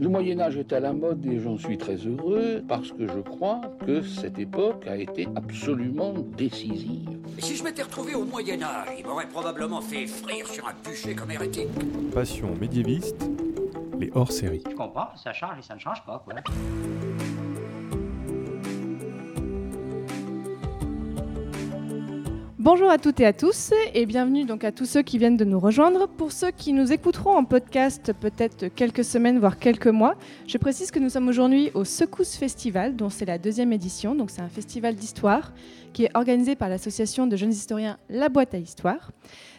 Le Moyen Âge est à la mode et j'en suis très heureux parce que je crois que cette époque a été absolument décisive. si je m'étais retrouvé au Moyen Âge, il m'aurait probablement fait frire sur un bûcher comme hérétique. Passion médiéviste, les hors-séries. Je comprends, ça change et ça ne change pas, quoi. Bonjour à toutes et à tous et bienvenue donc à tous ceux qui viennent de nous rejoindre. Pour ceux qui nous écouteront en podcast peut-être quelques semaines voire quelques mois, je précise que nous sommes aujourd'hui au Secousse Festival dont c'est la deuxième édition. Donc c'est un festival d'histoire qui est organisé par l'association de jeunes historiens La Boîte à Histoire.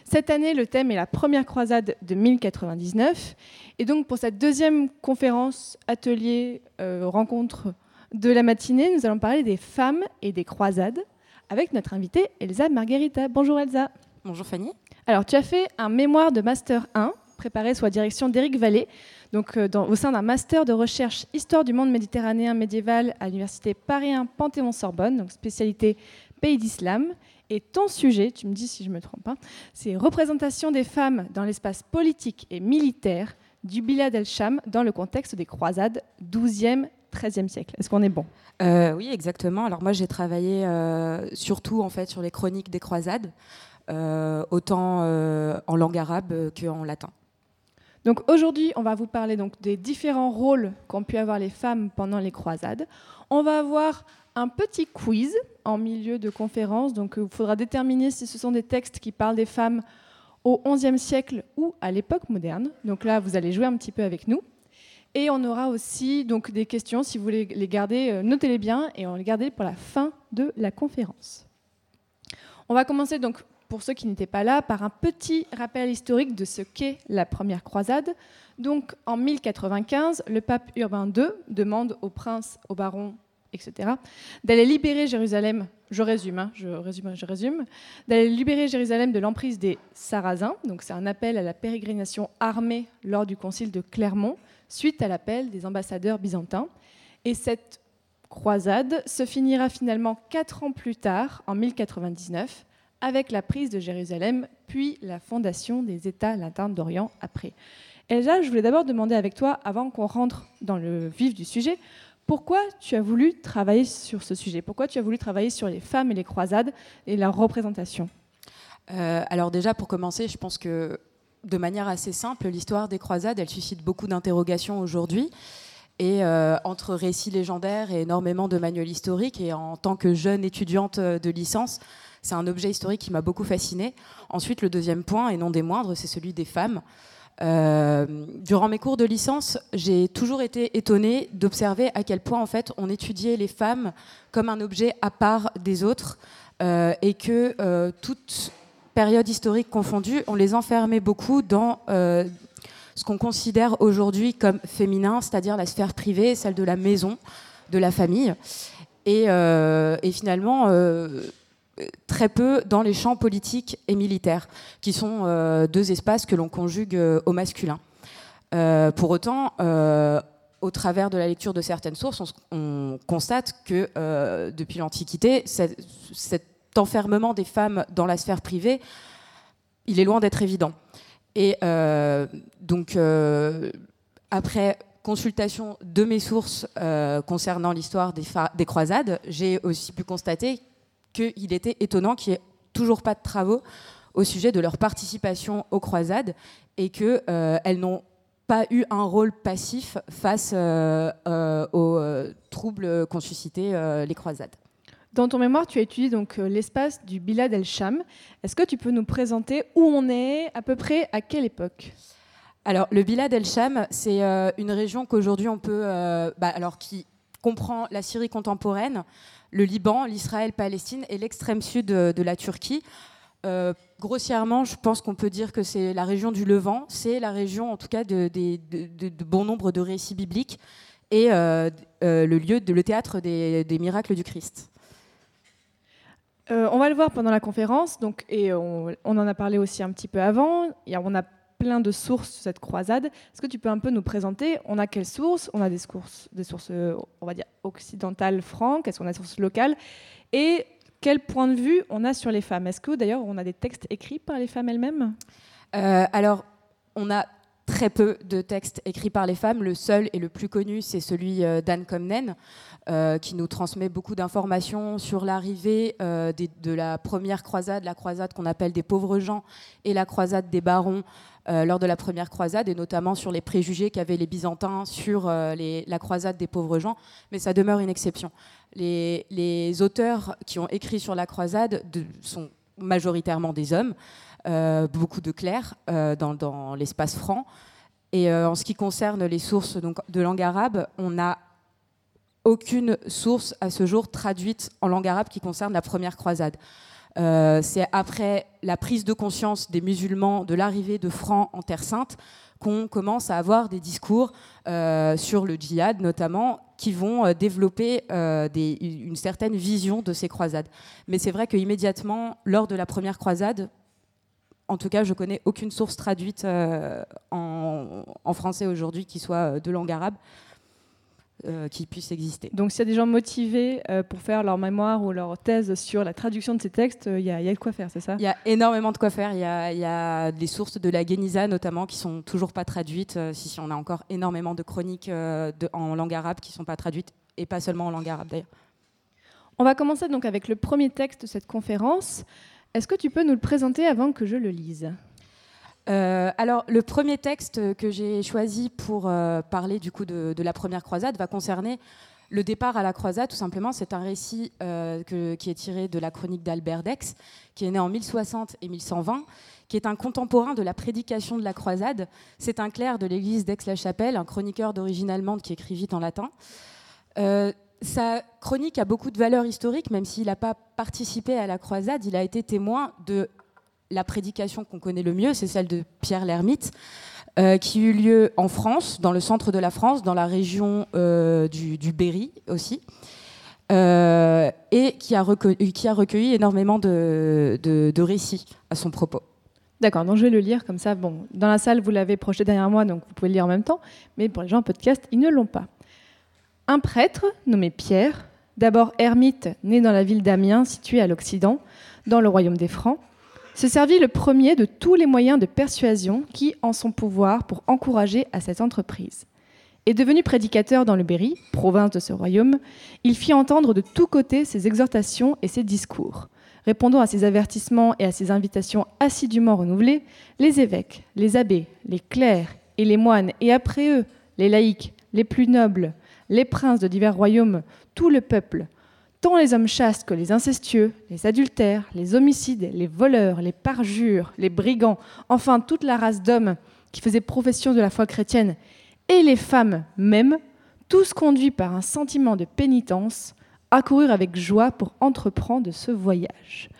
Cette année, le thème est la première croisade de 1099 et donc pour cette deuxième conférence, atelier, euh, rencontre de la matinée, nous allons parler des femmes et des croisades avec notre invitée Elsa Margherita. Bonjour Elsa. Bonjour Fanny. Alors tu as fait un mémoire de Master 1 préparé sous la direction d'Éric Vallée, donc euh, au sein d'un master de recherche Histoire du monde méditerranéen médiéval à l'université Paris 1 Panthéon-Sorbonne, donc spécialité Pays d'Islam. Et ton sujet, tu me dis si je me trompe pas, c'est représentation des femmes dans l'espace politique et militaire du Bilad el-Sham dans le contexte des croisades 12e 13e siècle. Est-ce qu'on est bon? Euh, Oui, exactement. Alors moi, j'ai travaillé euh, surtout en fait sur les chroniques des croisades, euh, autant en langue arabe qu'en latin. Donc aujourd'hui, on va vous parler donc des différents rôles qu'ont pu avoir les femmes pendant les croisades. On va avoir un petit quiz en milieu de conférence. Donc il faudra déterminer si ce sont des textes qui parlent des femmes au XIe siècle ou à l'époque moderne. Donc là, vous allez jouer un petit peu avec nous. Et on aura aussi donc des questions, si vous voulez les garder, euh, notez-les bien et on les garder pour la fin de la conférence. On va commencer donc, pour ceux qui n'étaient pas là, par un petit rappel historique de ce qu'est la première croisade. Donc en 1095, le pape Urbain II demande aux princes, aux barons, etc., d'aller libérer Jérusalem, je résume, hein, je résume, je résume, d'aller libérer Jérusalem de l'emprise des Sarrasins. Donc c'est un appel à la pérégrination armée lors du concile de Clermont suite à l'appel des ambassadeurs byzantins. Et cette croisade se finira finalement quatre ans plus tard, en 1099, avec la prise de Jérusalem, puis la fondation des États latins d'Orient après. Elsa, je voulais d'abord demander avec toi, avant qu'on rentre dans le vif du sujet, pourquoi tu as voulu travailler sur ce sujet? Pourquoi tu as voulu travailler sur les femmes et les croisades et leur représentation? Euh, Alors déjà, pour commencer, je pense que de manière assez simple, l'histoire des croisades, elle suscite beaucoup d'interrogations aujourd'hui. Et euh, entre récits légendaires et énormément de manuels historiques, et en tant que jeune étudiante de licence, c'est un objet historique qui m'a beaucoup fascinée. Ensuite, le deuxième point, et non des moindres, c'est celui des femmes. Euh, durant mes cours de licence, j'ai toujours été étonnée d'observer à quel point en fait on étudiait les femmes comme un objet à part des autres euh, et que toutes période historique confondue, on les enfermait beaucoup dans euh, ce qu'on considère aujourd'hui comme féminin, c'est-à-dire la sphère privée, celle de la maison, de la famille, et, euh, finalement euh, très peu dans les champs politiques et militaires, qui sont deux espaces que l'on conjugue au masculin. pour autant, au travers de la lecture de certaines sources, on, constate que depuis l'Antiquité, cette enfermement des femmes dans la sphère privée, il est loin d'être évident. Et euh, donc, euh, après consultation de mes sources euh, concernant l'histoire des, des, croisades, j'ai aussi pu constater qu'il était étonnant qu'il n'y ait toujours pas de travaux au sujet de leur participation aux croisades et qu'elles n'ont pas eu un rôle passif face aux troubles qu'ont suscité les croisades. Dans ton mémoire, tu as étudié donc euh, l'espace du Bilad el-Sham. Est-ce que tu peux nous présenter où on est, à peu près à quelle époque? Alors, le Bilad el-Sham, c'est euh, une région qu'aujourd'hui on peut, euh, bah, alors qui comprend la Syrie contemporaine, le Liban, l'Israël-Palestine et l'extrême sud de, la Turquie. grossièrement, je pense qu'on peut dire que c'est la région du Levant. C'est la région, en tout cas, de, bon nombre de récits bibliques et le lieu, le théâtre des miracles du Christ. Euh, on va le voir pendant la conférence, donc, et on, en a parlé aussi un petit peu avant. On a plein de sources sur cette croisade. Est-ce que tu peux un peu nous présenter On a quelles sources? On a des sources, des sources, on va dire, occidentales, franques Est-ce qu'on a des sources locales? Et quel point de vue on a sur les femmes? Est-ce que d'ailleurs on a des textes écrits par les femmes elles-mêmes? Euh, Alors, on a très peu de textes écrits par les femmes. Le seul et le plus connu, c'est celui euh, d'Anne Comnen, euh, qui nous transmet beaucoup d'informations sur l'arrivée euh, de la première croisade, la croisade qu'on appelle des pauvres gens, et la croisade des barons lors de la première croisade, et notamment sur les préjugés qu'avaient les Byzantins sur la croisade des pauvres gens. Mais ça demeure une exception. Les, auteurs qui ont écrit sur la croisade sont majoritairement des hommes. Euh, beaucoup de clercs euh, dans, l'espace franc. Et euh, en ce qui concerne les sources donc, de langue arabe, on n'a aucune source à ce jour traduite en langue arabe qui concerne la première croisade. c'est après la prise de conscience des musulmans de l'arrivée de Francs en Terre Sainte qu'on commence à avoir des discours sur le djihad notamment qui vont développer une certaine vision de ces croisades. Mais c'est vrai qu'immédiatement, lors de la première croisade, en tout cas, je connais aucune source traduite euh, en, français aujourd'hui qui soit euh, de langue arabe. Euh, qui puisse exister. Donc s'il y a des gens motivés pour faire leur mémoire ou leur thèse sur la traduction de ces textes, il y, a de quoi faire, c'est ça? Il y a énormément de quoi faire. Il y, a, des sources de la Geniza notamment qui sont toujours pas traduites. si, si, on a encore énormément de chroniques en langue arabe qui sont pas traduites, et pas seulement en langue arabe d'ailleurs. On va commencer donc avec le premier texte de cette conférence. Est-ce que tu peux nous le présenter avant que je le lise? Euh, alors, le premier texte que j'ai choisi pour euh, parler du coup de, la première croisade va concerner le départ à la croisade. Tout simplement, c'est un récit euh, qui est tiré de la chronique d'Albert Dex, qui est né en 1060 et 1120, qui est un contemporain de la prédication de la croisade. C'est un clerc de l'église d'Aix-la-Chapelle, un chroniqueur d'origine allemande qui écrit vite en latin. Sa chronique a beaucoup de valeur historique, même s'il n'a pas participé à la croisade, il a été témoin de la prédication qu'on connaît le mieux, c'est celle de Pierre l'Ermite, euh, qui eut lieu en France, dans le centre de la France, dans la région euh, du, Berry aussi, euh, et qui a, recueilli, énormément de, de, récits à son propos. D'accord, donc je vais le lire comme ça. Bon, dans la salle, vous l'avez projeté derrière moi, donc vous pouvez le lire en même temps, mais pour les gens en podcast, ils ne l'ont pas. Un prêtre, nommé Pierre, d'abord ermite, né dans la ville d'Amiens, située à l'Occident, dans le royaume des Francs, se servit le premier de tous les moyens de persuasion qui en son pouvoir pour encourager à cette entreprise. Et devenu prédicateur dans le Berry, province de ce royaume, il fit entendre de tous côtés ses exhortations et ses discours. Répondant à ses avertissements et à ses invitations assidûment renouvelées, les évêques, les abbés, les clercs et les moines, et après eux, les laïcs, les plus nobles, les princes de divers royaumes, tout le peuple, tant les hommes chastes que les incestueux, les adultères, les homicides, les voleurs, les parjures, les brigands, enfin toute la race d'hommes qui faisaient profession de la foi chrétienne, et les femmes même, tous conduits par un sentiment de pénitence, accoururent avec joie pour entreprendre ce voyage.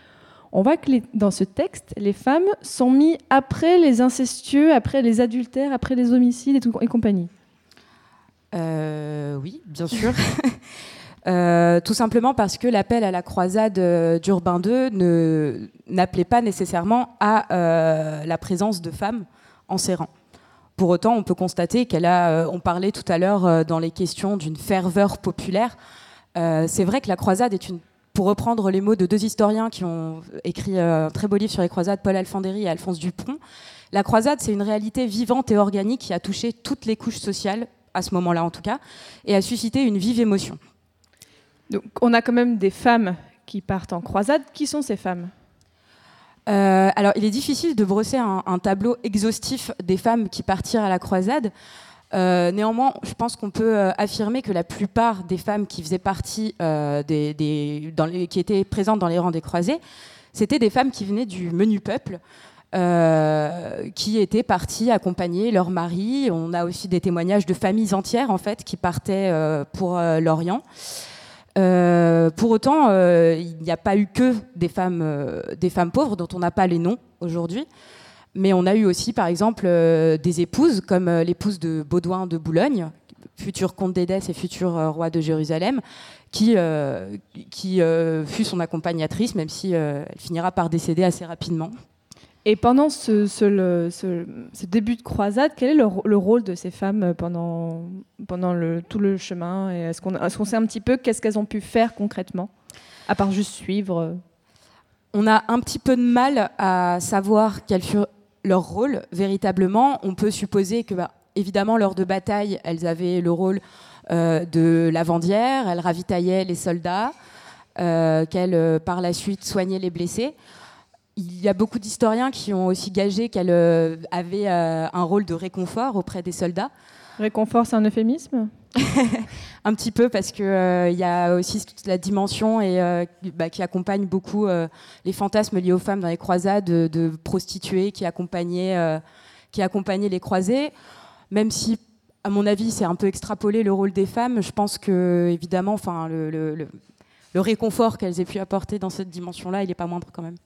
On voit que dans ce texte, les femmes sont mises après les incestueux, après les adultères, après les homicides et compagnie. Euh, oui, bien sûr. Euh, tout simplement parce que l'appel à la croisade euh, d'Urbain II n'appelait pas nécessairement à la présence de femmes en ses rangs. Pour autant, on peut constater qu'elle a, on parlait tout à l'heure dans les questions d'une ferveur populaire. c'est vrai que la croisade est une pour reprendre les mots de deux historiens qui ont écrit un très beau livre sur les croisades, Paul Alfandéry et Alphonse Dupont, la croisade, c'est une réalité vivante et organique qui a touché toutes les couches sociales, à ce moment-là en tout cas, et a suscité une vive émotion. Donc on a quand même des femmes qui partent en croisade. Qui sont ces femmes? Euh, alors, il est difficile de brosser un, tableau exhaustif des femmes qui partirent à la croisade. Euh, néanmoins, je pense qu'on peut euh, affirmer que la plupart des femmes qui faisaient partie des, dans les, qui étaient présentes dans les rangs des croisés, c'était des femmes qui venaient du menu peuple, euh, qui étaient partis accompagner leur mari. On a aussi des témoignages de familles entières en fait qui partaient euh, pour euh, l'Orient. pour autant, il n'y a pas eu que des femmes, pauvres dont on n'a pas les noms aujourd'hui, mais on a eu aussi, par exemple, des épouses comme l'épouse de Baudouin de Boulogne, futur comte d'Édesse et futur roi de Jérusalem, qui fut son accompagnatrice, même si elle finira par décéder assez rapidement. Et pendant ce, début de croisade, quel est le, rôle de ces femmes pendant, tout le chemin Est-ce qu'on sait un petit peu qu'est-ce qu'elles ont pu faire concrètement, à part juste suivre? On a un petit peu de mal à savoir quelles furent leur rôle véritablement. On peut supposer que, bah, évidemment, lors de bataille, elles avaient le rôle euh, de lavandière, elles ravitaillaient les soldats, euh, qu'elles, euh, par la suite, soignaient les blessés. Il y a beaucoup d'historiens qui ont aussi gagé qu'elles avaient un rôle de réconfort auprès des soldats. Réconfort, c'est un euphémisme Un petit peu, parce qu'il il y a aussi toute la dimension et, bah, qui accompagne beaucoup les fantasmes liés aux femmes dans les croisades, de, de prostituées qui accompagnaient, qui accompagnaient les croisés. Même si à mon avis, c'est un peu extrapolé le rôle des femmes. Je pense que, évidemment, enfin, le, le, réconfort qu'elles aient pu apporter dans cette dimension-là, il n'est pas moindre quand même.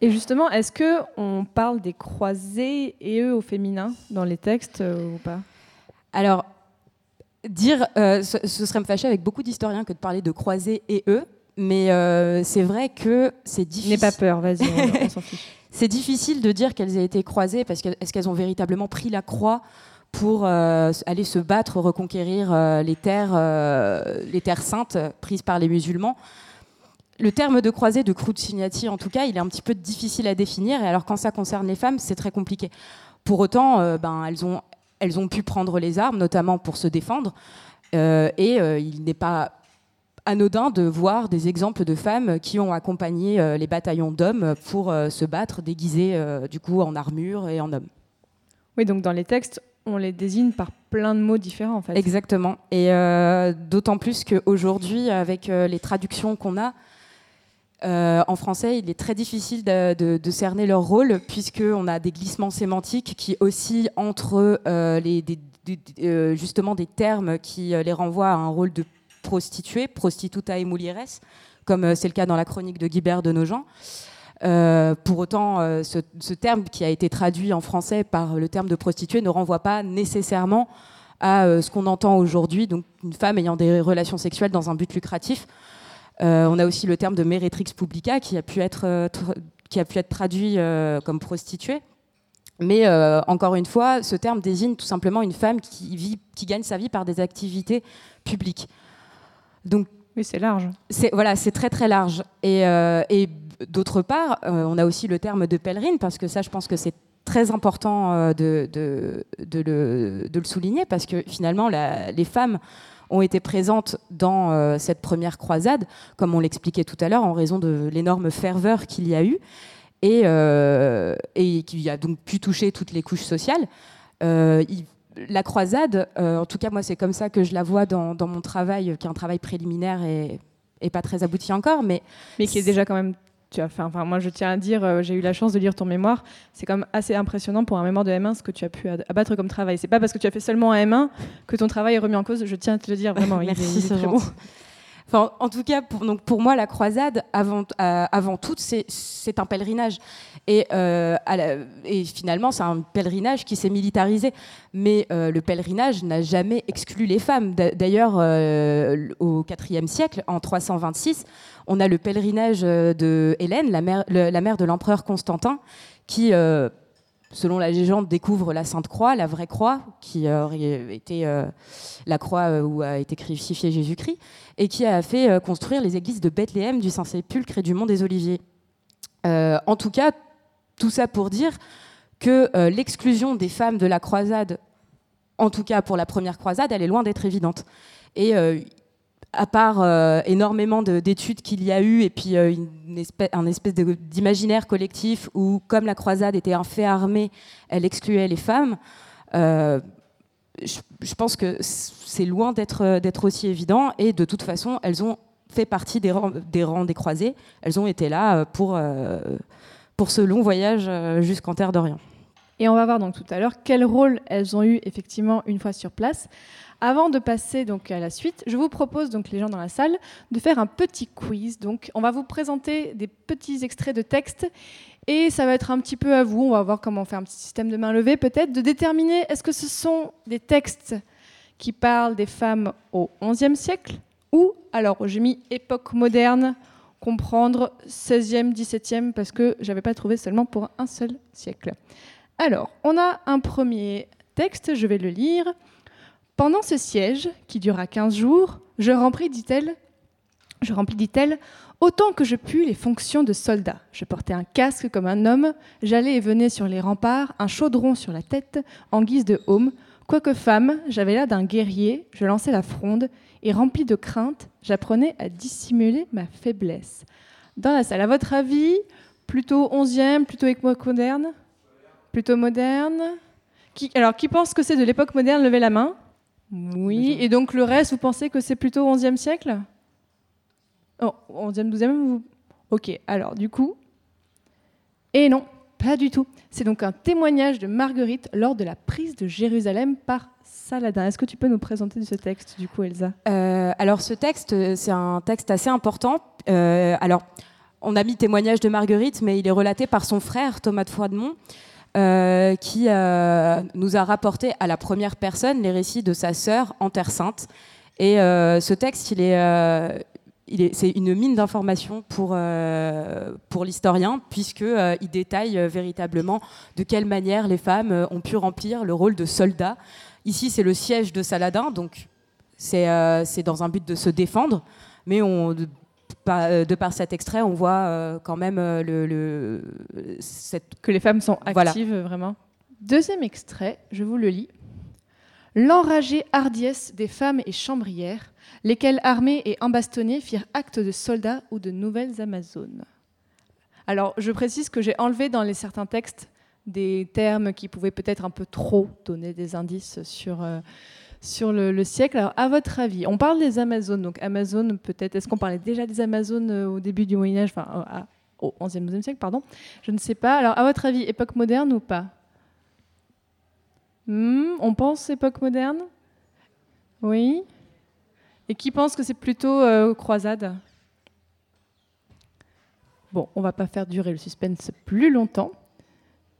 Et justement, est-ce que on parle des croisés et eux au féminin dans les textes euh, ou pas? Alors, dire, euh, ce, serait me fâcher avec beaucoup d'historiens que de parler de croisés et eux, mais euh, c'est vrai que c'est difficile. N'aie pas peur, vas-y, on, s'en fiche. c'est difficile de dire qu'elles aient été croisées parce qu'est-ce qu'elles ont véritablement pris la croix pour euh, aller se battre, reconquérir euh, les, terres, euh, les terres saintes prises par les musulmans? Le terme de croisée, de Signati, en tout cas, il est un petit peu difficile à définir. Et alors, quand ça concerne les femmes, c'est très compliqué. Pour autant, ben, elles, ont, elles ont pu prendre les armes, notamment pour se défendre. et il n'est pas anodin de voir des exemples de femmes qui ont accompagné les bataillons d'hommes pour se battre déguisées du coup en armure et en hommes. Oui, donc dans les textes, on les désigne par plein de mots différents en fait. Exactement. Et euh, d'autant plus qu'aujourd'hui, avec euh, les traductions qu'on a, euh, en français, il est très difficile de, cerner leur rôle, puisqu'on a des glissements sémantiques qui oscillent entre les, justement des termes qui les renvoient à un rôle de prostituée, prostituta et mulieres, comme c'est le cas dans la chronique de Guibert de Nogent. Euh, pour autant, euh, ce, terme qui a été traduit en français par le terme de prostituée ne renvoie pas nécessairement à euh, ce qu'on entend aujourd'hui, donc une femme ayant des relations sexuelles dans un but lucratif. On a aussi le terme de meretrix publica qui a pu être, qui a pu être traduit comme prostituée. Mais encore une fois, ce terme désigne tout simplement une femme qui, vit, qui gagne sa vie par des activités publiques. Donc, oui, c'est large. C'est voilà, c'est très très large. Et, et d'autre part, euh, on a aussi le terme de pèlerine, parce que ça, je pense que c'est très important euh, de, de, le, souligner, parce que finalement, les femmes ont été présentes dans euh, cette première croisade, comme on l'expliquait tout à l'heure, en raison de l'énorme ferveur qu'il y a eu, et, et qui a donc pu toucher toutes les couches sociales. la croisade, en tout cas moi c'est comme ça que je la vois dans, mon travail, qui est un travail préliminaire et, et pas très abouti encore, mais... Mais qui est déjà quand même tu as fait. Enfin, moi, je tiens à dire, euh, j'ai eu la chance de lire ton mémoire. C'est quand même assez impressionnant pour un mémoire de M1 ce que tu as pu abattre comme travail. C'est pas parce que tu as fait seulement un M1 que ton travail est remis en cause. Je tiens à te le dire vraiment. Merci, c'est très bon. Enfin, en tout cas, pour, donc pour moi, la croisade, avant, euh, avant tout, c'est un pèlerinage. Et, euh, et finalement, c'est un pèlerinage qui s'est militarisé. Mais le pèlerinage n'a jamais exclu les femmes. D'ailleurs, au IVe siècle, en 326, on a le pèlerinage euh, de Hélène, la mère, de l'empereur Constantin, qui, euh, selon la légende, découvre la Sainte Croix, la vraie croix, qui aurait été euh, la croix où a été crucifié Jésus-Christ, et qui a fait construire les églises de Bethléem, du Saint-Sépulcre et du Mont des Oliviers. en tout cas, tout ça pour dire que l'exclusion des femmes de la croisade, en tout cas pour la première croisade, elle est loin d'être évidente. À part euh, énormément d'études qu'il y a eu et puis euh, une espèce, un espèce d'imaginaire collectif où, comme la croisade était un fait armé, elle excluait les femmes, euh, je, pense que c'est loin d'être aussi évident et de toute façon, elles ont fait partie des rangs des, croisés. Elles ont été là pour, pour ce long voyage jusqu'en Terre d'Orient. Et on va voir donc tout à l'heure quel rôle elles ont eu effectivement une fois sur place. Avant de passer donc à la suite, je vous propose donc les gens dans la salle de faire un petit quiz. Donc on va vous présenter des petits extraits de texte et ça va être un petit peu à vous. On va voir comment on fait un petit système de main levée peut-être de déterminer est-ce que ce sont des textes qui parlent des femmes au XIe siècle ou alors j'ai mis époque moderne comprendre 16e, 17e parce que j'avais pas trouvé seulement pour un seul siècle. Alors, on a un premier texte, je vais le lire. Pendant ce siège, qui dura 15 jours, je remplis, dit-elle, dit-elle, autant que je pus les fonctions de soldat. Je portais un casque comme un homme, j'allais et venais sur les remparts, un chaudron sur la tête, en guise de haume. Quoique femme, j'avais l'air d'un guerrier, je lançais la fronde, et rempli de crainte, j'apprenais à dissimuler ma faiblesse. Dans la salle, à votre avis, plutôt 11e, plutôt époque moderne Plutôt moderne? Alors, qui pense que c'est de l'époque moderne Levez la main. Oui, et donc le reste, vous pensez que c'est plutôt 11e siècle? Oh, 11e, 12e Ok, alors du coup. Et non, pas du tout. C'est donc un témoignage de Marguerite lors de la prise de Jérusalem par Saladin. Est-ce que tu peux nous présenter ce texte, du coup, Elsa? Euh, Alors, ce texte, c'est un texte assez important. Euh, alors, on a mis témoignage de Marguerite, mais il est relaté par son frère, Thomas de Froidemont. Euh, qui nous a rapporté à la première personne les récits de sa sœur en Terre Sainte. Et ce texte, c'est une mine d'informations pour, euh, pour l'historien, puisqu'il euh, il détaille euh, véritablement de quelle manière les femmes ont pu remplir le rôle de soldats. Ici, c'est le siège de Saladin, donc c'est dans un but de se défendre, mais on, de, de par cet extrait, on voit quand même le, cette... que les femmes sont actives vraiment. Deuxième extrait, je vous le lis. L'enragée hardiesse des femmes et chambrières lesquels armés et embastonnés firent acte de soldats ou de nouvelles Amazones. Alors, je précise que j'ai enlevé dans les certains textes des termes qui pouvaient peut-être un peu trop donner des indices sur, euh, sur le, siècle. Alors, à votre avis, on parle des Amazones, donc Amazones peut-être, est-ce qu'on parlait déjà des Amazones euh, au début du Moyen-Âge, enfin euh, au 11e, 12e siècle, pardon? Je ne sais pas. Alors, à votre avis, époque moderne ou pas? Hmm, On pense époque moderne? Oui et qui pense que c'est plutôt euh, croisade? Bon, on va pas faire durer le suspense plus longtemps.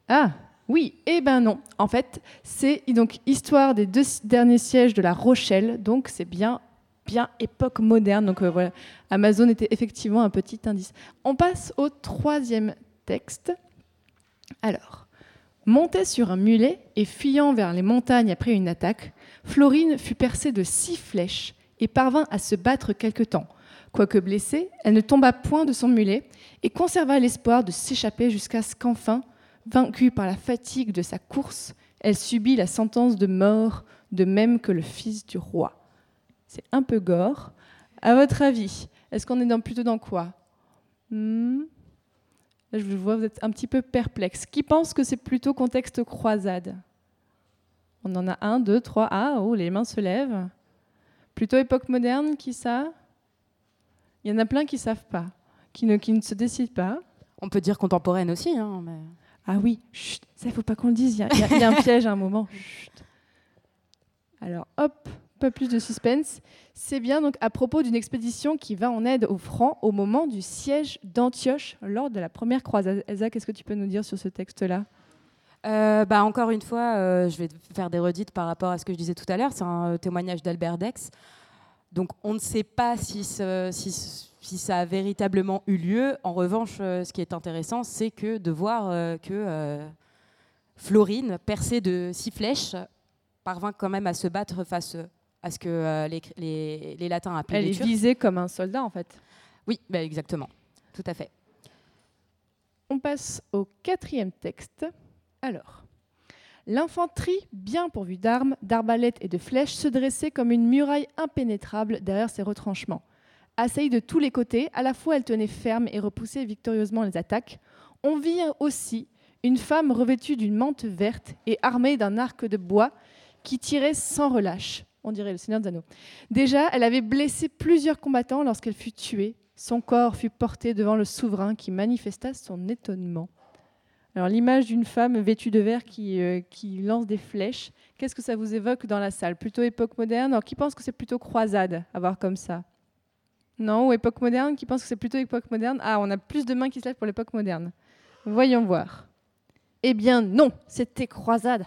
Ah, oui, eh ben non. En fait, c'est donc histoire des deux derniers sièges de La Rochelle, donc c'est bien bien époque moderne. Donc euh, voilà, Amazon était effectivement un petit indice. On passe au troisième texte. Alors, montée sur un mulet et fuyant vers les montagnes après une attaque, Florine fut percée de six flèches et parvint à se battre quelque temps. Quoique blessée, elle ne tomba point de son mulet et conserva l'espoir de s'échapper jusqu'à ce qu'enfin, vaincue par la fatigue de sa course, elle subit la sentence de mort, de même que le fils du roi. C'est un peu gore. À votre avis, est-ce qu'on est dans, plutôt dans quoi? Hmm Je vois, vous êtes un petit peu perplexe. Qui pense que c'est plutôt contexte croisade? On en a un, deux, trois. Ah, oh, les mains se lèvent. Plutôt époque moderne, qui ça? Il y en a plein qui savent pas, qui ne, qui ne se décident pas. On peut dire contemporaine aussi. Hein, Ah oui, chut, ça, il ne faut pas qu'on le dise. Il y, a un piège à un moment. Alors, hop, pas plus de suspense. C'est bien donc à propos d'une expédition qui va en aide aux Francs au moment du siège d'Antioche lors de la première croisade. Elsa, qu'est-ce que tu peux nous dire sur ce texte-là? Euh, bah, encore une fois, euh, je vais faire des redites par rapport à ce que je disais tout à l'heure. C'est un euh, témoignage d'Albert Dex. Donc on ne sait pas si, si, ça a véritablement eu lieu. En revanche, ce qui est intéressant, c'est que de voir que Florine, percée de six flèches, parvint quand même à se battre face à ce que les, les, les, Latins appelaient Elle est visée comme un soldat, en fait. Oui, bah, exactement. Tout à fait. On passe au quatrième texte. Alors, l'infanterie, bien pourvue d'armes, d'arbalètes et de flèches, se dressait comme une muraille impénétrable derrière ses retranchements. Assaillie de tous les côtés, à la fois elle tenait ferme et repoussait victorieusement les attaques. On vit aussi une femme revêtue d'une mante verte et armée d'un arc de bois qui tirait sans relâche. On dirait le Seigneur des Anneaux. Déjà, elle avait blessé plusieurs combattants lorsqu'elle fut tuée. Son corps fut porté devant le souverain qui manifesta son étonnement. Alors l'image d'une femme vêtue de vert qui, euh, qui lance des flèches, qu'est-ce que ça vous évoque dans la salle? Plutôt époque moderne? Alors qui pense que c'est plutôt croisade à voir comme ça? Non? Ou époque moderne? Qui pense que c'est plutôt époque moderne? Ah, on a plus de mains qui se lèvent pour l'époque moderne. Voyons voir. Eh bien non, c'était croisade.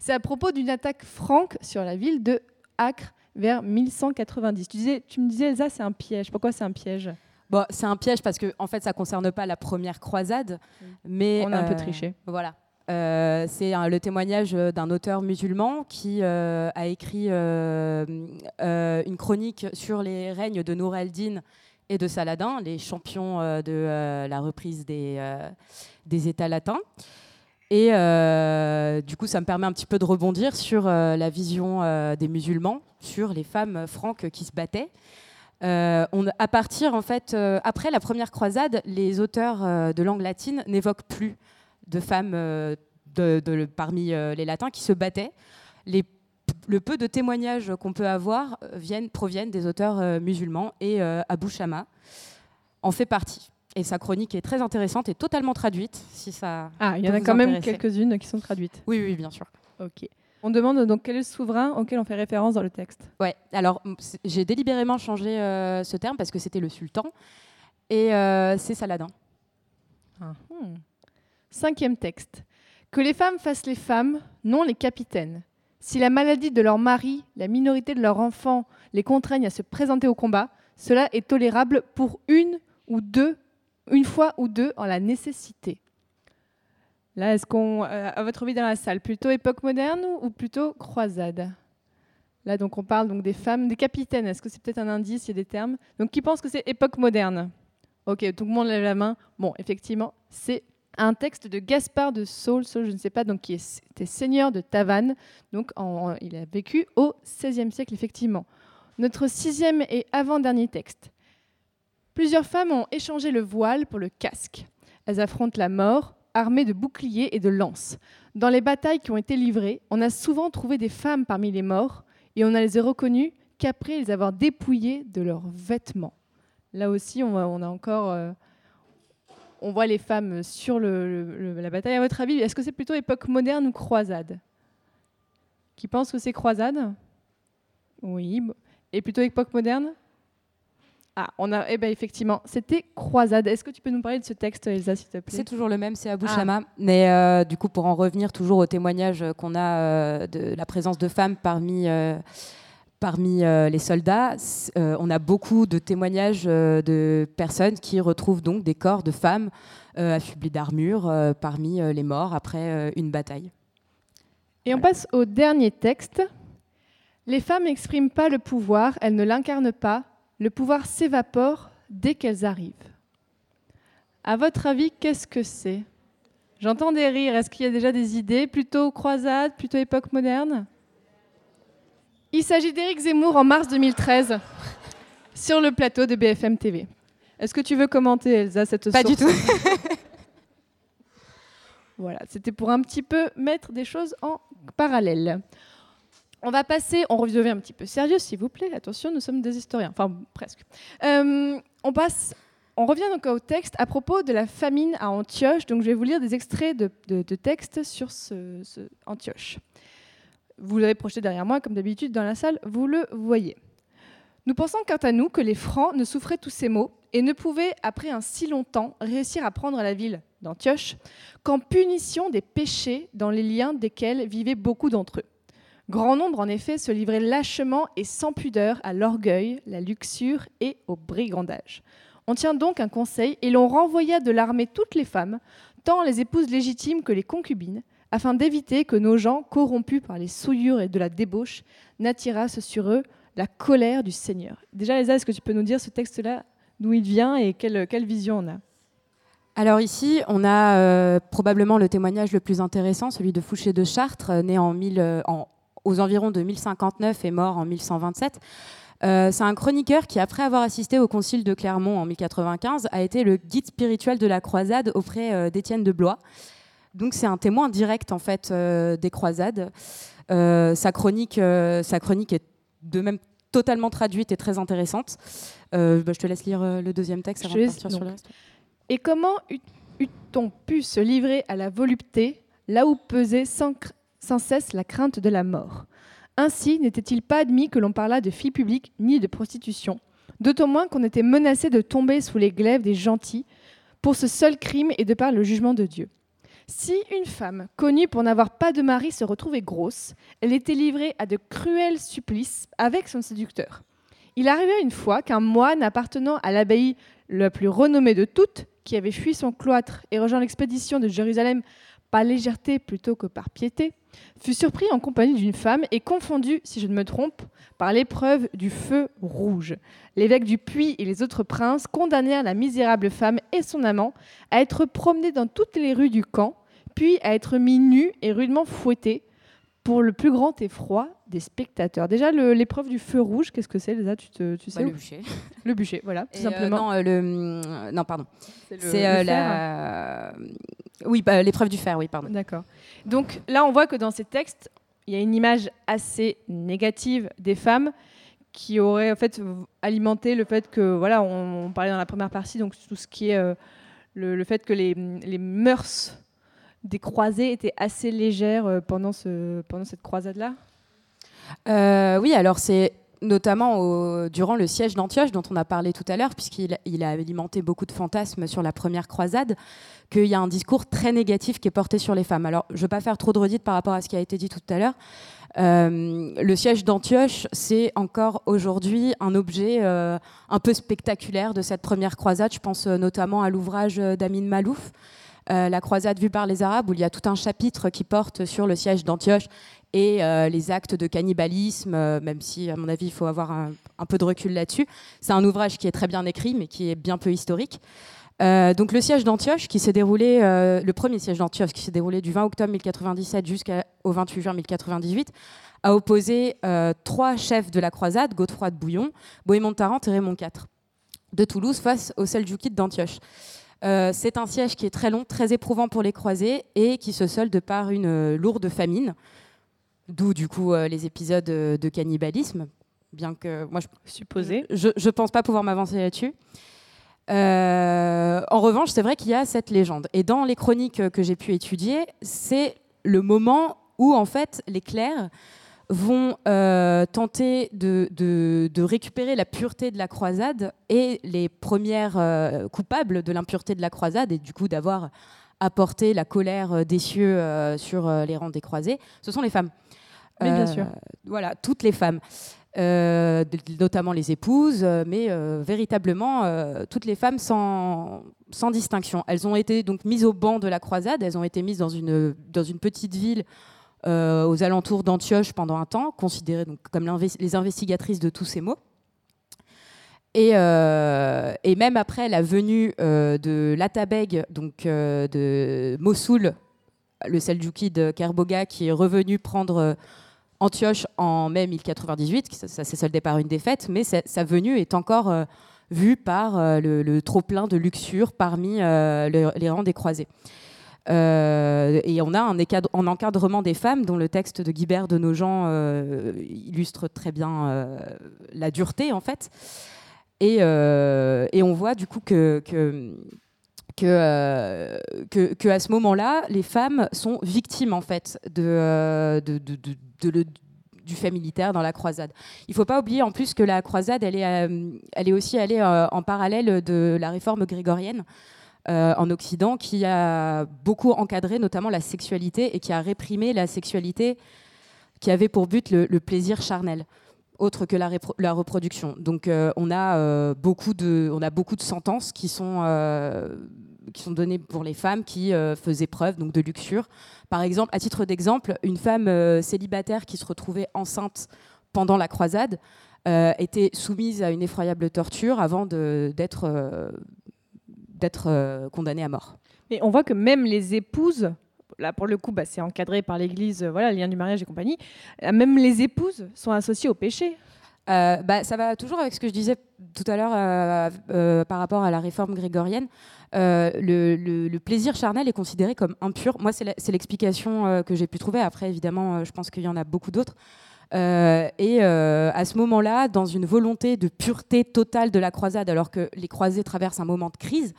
c'est à propos d'une attaque franque sur la ville de Acre vers 1190. Tu, disais, tu me disais, Elsa, c'est un piège. Pourquoi c'est un piège? C'est un piège parce que en fait, ça concerne pas la première croisade, mais on a un peu euh, triché. Voilà. Euh, c'est le témoignage d'un auteur musulman qui a écrit une chronique sur les règnes de Nour el-Din et de Saladin, les champions de la reprise des, des États latins. Et du coup, ça me permet un petit peu de rebondir sur la vision des musulmans, sur les femmes franques qui se battaient. Euh, on, à partir, en fait, euh, après la première croisade, les auteurs euh, de langue latine n'évoquent plus de femmes de, parmi les latins qui se battaient. le peu de témoignages qu'on peut avoir viennent, proviennent des auteurs musulmans et Abu Shama en fait partie. Et sa chronique est très intéressante et totalement traduite. Si ça ah, il y en a quand même quelques-unes qui sont traduites. Oui, oui, bien sûr. Ok. On demande donc quel est le souverain auquel on fait référence dans le texte? Ouais, alors j'ai délibérément changé euh, ce terme parce que c'était le sultan et euh, c'est Saladin. Ah, hmm. Cinquième texte. Que les femmes fassent les femmes, non les capitaines. Si la maladie de leur mari, la minorité de leur enfant les contraignent à se présenter au combat, cela est tolérable pour une ou deux, une fois ou deux en la nécessité. Là, est-ce qu'on, euh, à votre avis dans la salle, plutôt époque moderne ou plutôt croisade? Là, donc, on parle donc des femmes, des capitaines. Est-ce que c'est peut-être un indice Il y a des termes? Donc, qui pense que c'est époque moderne? Ok, tout le monde lève la main. Bon, effectivement, c'est un texte de Gaspard de Saul, Saul je ne sais pas, donc qui était seigneur de Tavannes. Donc, il a vécu au XVIe siècle, effectivement. Notre sixième et avant-dernier texte. Plusieurs femmes ont échangé le voile pour le casque. Elles affrontent la mort, armés de boucliers et de lances. Dans les batailles qui ont été livrées, on a souvent trouvé des femmes parmi les morts et on ne les a reconnues qu'après les avoir dépouillées de leurs vêtements. Là aussi, on, a encore, euh, on voit les femmes sur la bataille. À votre avis, est-ce que c'est plutôt époque moderne ou croisade? Qui pense que c'est croisade? Oui. Et plutôt époque moderne? Ah, on a, eh ben effectivement, c'était Croisade. Est-ce que tu peux nous parler de ce texte, Elsa, s'il te plaît? C'est toujours le même, c'est Abou ah. Mais euh, du coup, pour en revenir toujours au témoignage qu'on a euh, de la présence de femmes parmi, euh, parmi les soldats, on a beaucoup de témoignages de personnes qui retrouvent donc des corps de femmes affublées d'armure parmi les morts après une bataille. Et on passe au dernier texte. Les femmes n'expriment pas le pouvoir, elles ne l'incarnent pas le pouvoir s'évapore dès qu'elles arrivent. À votre avis, qu'est-ce que c'est? J'entends des rires. Est-ce qu'il y a déjà des idées Plutôt croisade, plutôt époque moderne? Il s'agit d'Éric Zemmour en mars 2013 sur le plateau de BFM TV. Est-ce que tu veux commenter, Elsa, cette Pas du tout. voilà, c'était pour un petit peu mettre des choses en parallèle. On va passer, on revient un petit peu sérieux, s'il vous plaît. Attention, nous sommes des historiens, enfin presque. Euh, on passe, on revient donc au texte à propos de la famine à Antioche. Donc, je vais vous lire des extraits de, textes sur ce, Antioche. Vous l'avez projeté derrière moi, comme d'habitude dans la salle. Vous le voyez. Nous pensons quant à nous que les Francs ne souffraient tous ces maux et ne pouvaient, après un si long temps, réussir à prendre la ville d'Antioche qu'en punition des péchés dans les liens desquels vivaient beaucoup d'entre eux. Grand nombre, en effet, se livraient lâchement et sans pudeur à l'orgueil, la luxure et au brigandage. On tient donc un conseil et l'on renvoya de l'armée toutes les femmes, tant les épouses légitimes que les concubines, afin d'éviter que nos gens, corrompus par les souillures et de la débauche, n'attirassent sur eux la colère du Seigneur. Déjà, Lésa, est-ce que tu peux nous dire ce texte-là, d'où il vient et quelle, vision on a? Alors ici, on a euh, probablement le témoignage le plus intéressant, celui de Fouché de Chartres, né en, 1000, euh, en aux environs de 1059 et mort en 1127. Euh, c'est un chroniqueur qui, après avoir assisté au concile de Clermont en 1095, a été le guide spirituel de la croisade auprès euh, d'Étienne de Blois. Donc c'est un témoin direct en fait euh, des croisades. sa, chronique, sa chronique est de même totalement traduite et très intéressante. Bah, je te laisse lire le deuxième texte avant de partir sur le reste. Et comment eût-on pu se livrer à la volupté là où pesait sans, sans cesse la crainte de la mort. Ainsi n'était-il pas admis que l'on parlât de filles publiques ni de prostitution, d'autant moins qu'on était menacé de tomber sous les glaives des gentils pour ce seul crime et de par le jugement de Dieu. Si une femme, connue pour n'avoir pas de mari, se retrouvait grosse, elle était livrée à de cruels supplices avec son séducteur. Il arrivait une fois qu'un moine appartenant à l'abbaye la plus renommée de toutes, qui avait fui son cloître et rejoint l'expédition de Jérusalem par légèreté plutôt que par piété, fut surpris en compagnie d'une femme et confondu, si je ne me trompe, par l'épreuve du feu rouge. L'évêque du Puy et les autres princes condamnèrent la misérable femme et son amant à être promenés dans toutes les rues du camp, puis à être mis nus et rudement fouettés pour le plus grand effroi des spectateurs. Déjà, l'épreuve du feu rouge, qu'est-ce que c'est, Lisa? Tu, te- tu sais Bah, où? le bûcher. Le bûcher, voilà, tout Et, euh, simplement. non, euh, le, non, pardon. C'est euh, la. Oui, bah, l'épreuve du fer, oui, pardon. D'accord. Donc là, on voit que dans ces textes, il y a une image assez négative des femmes qui aurait en fait alimenté le fait que voilà, on, on parlait dans la première partie donc tout ce qui est euh, le, le fait que les, les mœurs des croisés étaient assez légères euh, pendant ce pendant cette croisade là. Euh, oui, alors c'est notamment durant le siège d'Antioche dont on a parlé tout à l'heure, puisqu'il il a alimenté beaucoup de fantasmes sur la première croisade, qu'il y a un discours très négatif qui est porté sur les femmes. Alors, je ne veux pas faire trop de redites par rapport à ce qui a été dit tout à l'heure. Euh, le siège d'Antioche, c'est encore aujourd'hui un objet euh, un peu spectaculaire de cette première croisade. Je pense euh, notamment à l'ouvrage d'Amin Malouf, La croisade vue par les Arabes, où il y a tout un chapitre qui porte sur le siège d'Antioche et euh, les actes de cannibalisme, euh, même si, à mon avis, il faut avoir un, peu de recul là-dessus. C'est un ouvrage qui est très bien écrit, mais qui est bien peu historique. Euh, donc le siège d'Antioche, qui s'est déroulé, le premier siège d'Antioche, qui s'est déroulé du 20 octobre 1097 jusqu'au 28 juin 1098, a opposé trois chefs de la croisade, Godefroy de Bouillon, Bohémond de Tarente et Raymond IV, de Toulouse face aux Seldjoukides d'Antioche. C'est un siège qui est très long, très éprouvant pour les croisés et qui se solde par une lourde famine, d'où du coup euh, les épisodes euh, de cannibalisme, bien que moi je Supposé. je ne pense pas pouvoir m'avancer là-dessus. Euh, en revanche, c'est vrai qu'il y a cette légende. Et dans les chroniques euh, que j'ai pu étudier, c'est le moment où, en fait, les clercs vont euh, tenter de, de- de récupérer la pureté de la croisade et les premières euh, coupables de l'impureté de la croisade et du coup d'avoir apporté la colère euh, des cieux euh, sur euh, les rangs des croisés, ce sont les femmes. Oui, bien Euh, sûr. Voilà, toutes les femmes. Euh, notamment les épouses, euh, mais euh, véritablement euh, toutes les femmes sans, sans distinction. Elles ont été donc mises au banc de la croisade, elles ont été mises dans une, dans une petite ville aux alentours d'Antioche pendant un temps, considérées donc comme les investigatrices de tous ces maux. Et, et même après la venue de l'Atabeg, donc de Mossoul, le Seljoukide Kerboga, qui est revenu prendre Antioche en mai 1098, qui- ça, ça s'est soldé par une défaite, mais sa, venue est encore euh, vue par euh, le, le trop-plein de luxure parmi euh, le- les rangs des croisés. Et on a un, encadrement des femmes dont le texte de Guibert de Nogent illustre très bien la dureté en fait. Et, on voit du coup que, que, euh, que, que à ce moment-là, les femmes sont victimes en fait de, euh, de, de- de- le- du fait militaire dans la croisade. Il ne faut pas oublier en plus que la croisade, elle est, euh, elle est aussi allée en parallèle de la réforme grégorienne en Occident, qui a beaucoup encadré notamment la sexualité et qui a réprimé la sexualité qui avait pour but le plaisir charnel autre que la, reproduction. Donc euh, on, a, euh, beaucoup de, on a beaucoup de sentences qui sont, euh, qui sont données pour les femmes qui faisaient preuve donc, de luxure. Par exemple, à titre d'exemple, une femme célibataire qui se retrouvait enceinte pendant la croisade était soumise à une effroyable torture avant d'être d'être condamnée à mort. Et on voit que même les épouses, là pour le coup, bah, c'est encadré par l'Église, euh, voilà, le lien du mariage et compagnie. euh, Même les épouses sont associées au péché. Euh, bah, ça va toujours avec ce que je disais tout à l'heure par rapport à la réforme grégorienne. Le, plaisir charnel est considéré comme impur. Moi, c'est l'explication que j'ai pu trouver. Après, évidemment, je pense qu'il y en a beaucoup d'autres. Et à ce moment-là, dans une volonté de pureté totale de la croisade, alors que les croisés traversent un moment de crise,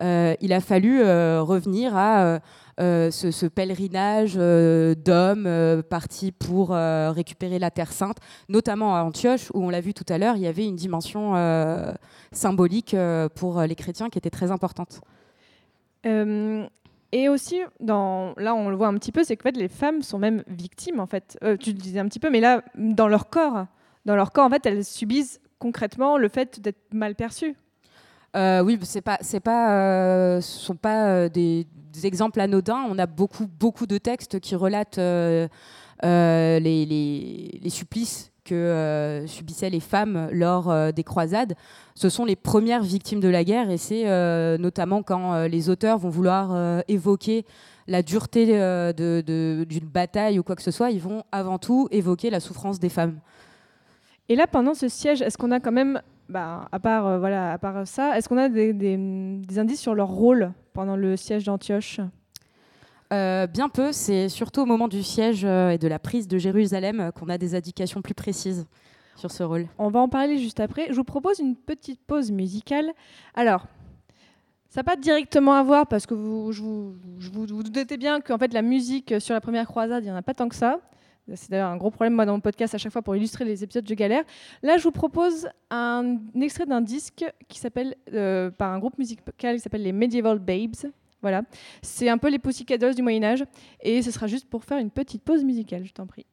il a fallu euh, revenir à euh, euh, ce, pèlerinage euh, d'hommes euh, partis pour euh, récupérer la Terre Sainte, notamment à Antioche, où on l'a vu tout à l'heure, il y avait une dimension euh, symbolique euh, pour les chrétiens qui était très importante. Euh, et aussi, là on le voit un petit peu, c'est que en fait, les femmes sont même victimes, en fait. Euh, tu le disais un petit peu, mais là, dans leur corps, dans leur corps, en fait, elles subissent concrètement le fait d'être mal perçues. Euh, oui, c'est pas, euh, sont pas euh, des, exemples anodins. On a beaucoup, de textes qui relatent les, supplices que subissaient les femmes lors des croisades. Ce sont les premières victimes de la guerre et c'est notamment quand les auteurs vont vouloir évoquer la dureté d'une bataille ou quoi que ce soit, ils vont avant tout évoquer la souffrance des femmes. Et là, pendant ce siège, est-ce qu'on a quand même, bah, à, part, euh, voilà, à part ça, est-ce qu'on a des, des- des indices sur leur rôle pendant le siège d'Antioche? Euh, bien peu, c'est surtout au moment du siège euh, et de la prise de Jérusalem qu'on a des indications plus précises sur ce rôle. On va en parler juste après. Je vous propose une petite pause musicale. Alors, ça n'a pas directement à voir parce que vous, je vous, je vous, vous doutez bien qu'en fait la musique sur la première croisade, il n'y en a pas tant que ça. C'est d'ailleurs un gros problème moi dans mon podcast à chaque fois pour illustrer les épisodes Je galère. Là, je vous propose un, extrait d'un disque qui s'appelle euh, par un groupe musical qui s'appelle les Medieval Babes. Voilà, c'est un peu les Pussycat du Moyen Âge et ce sera juste pour faire une petite pause musicale, je t'en prie.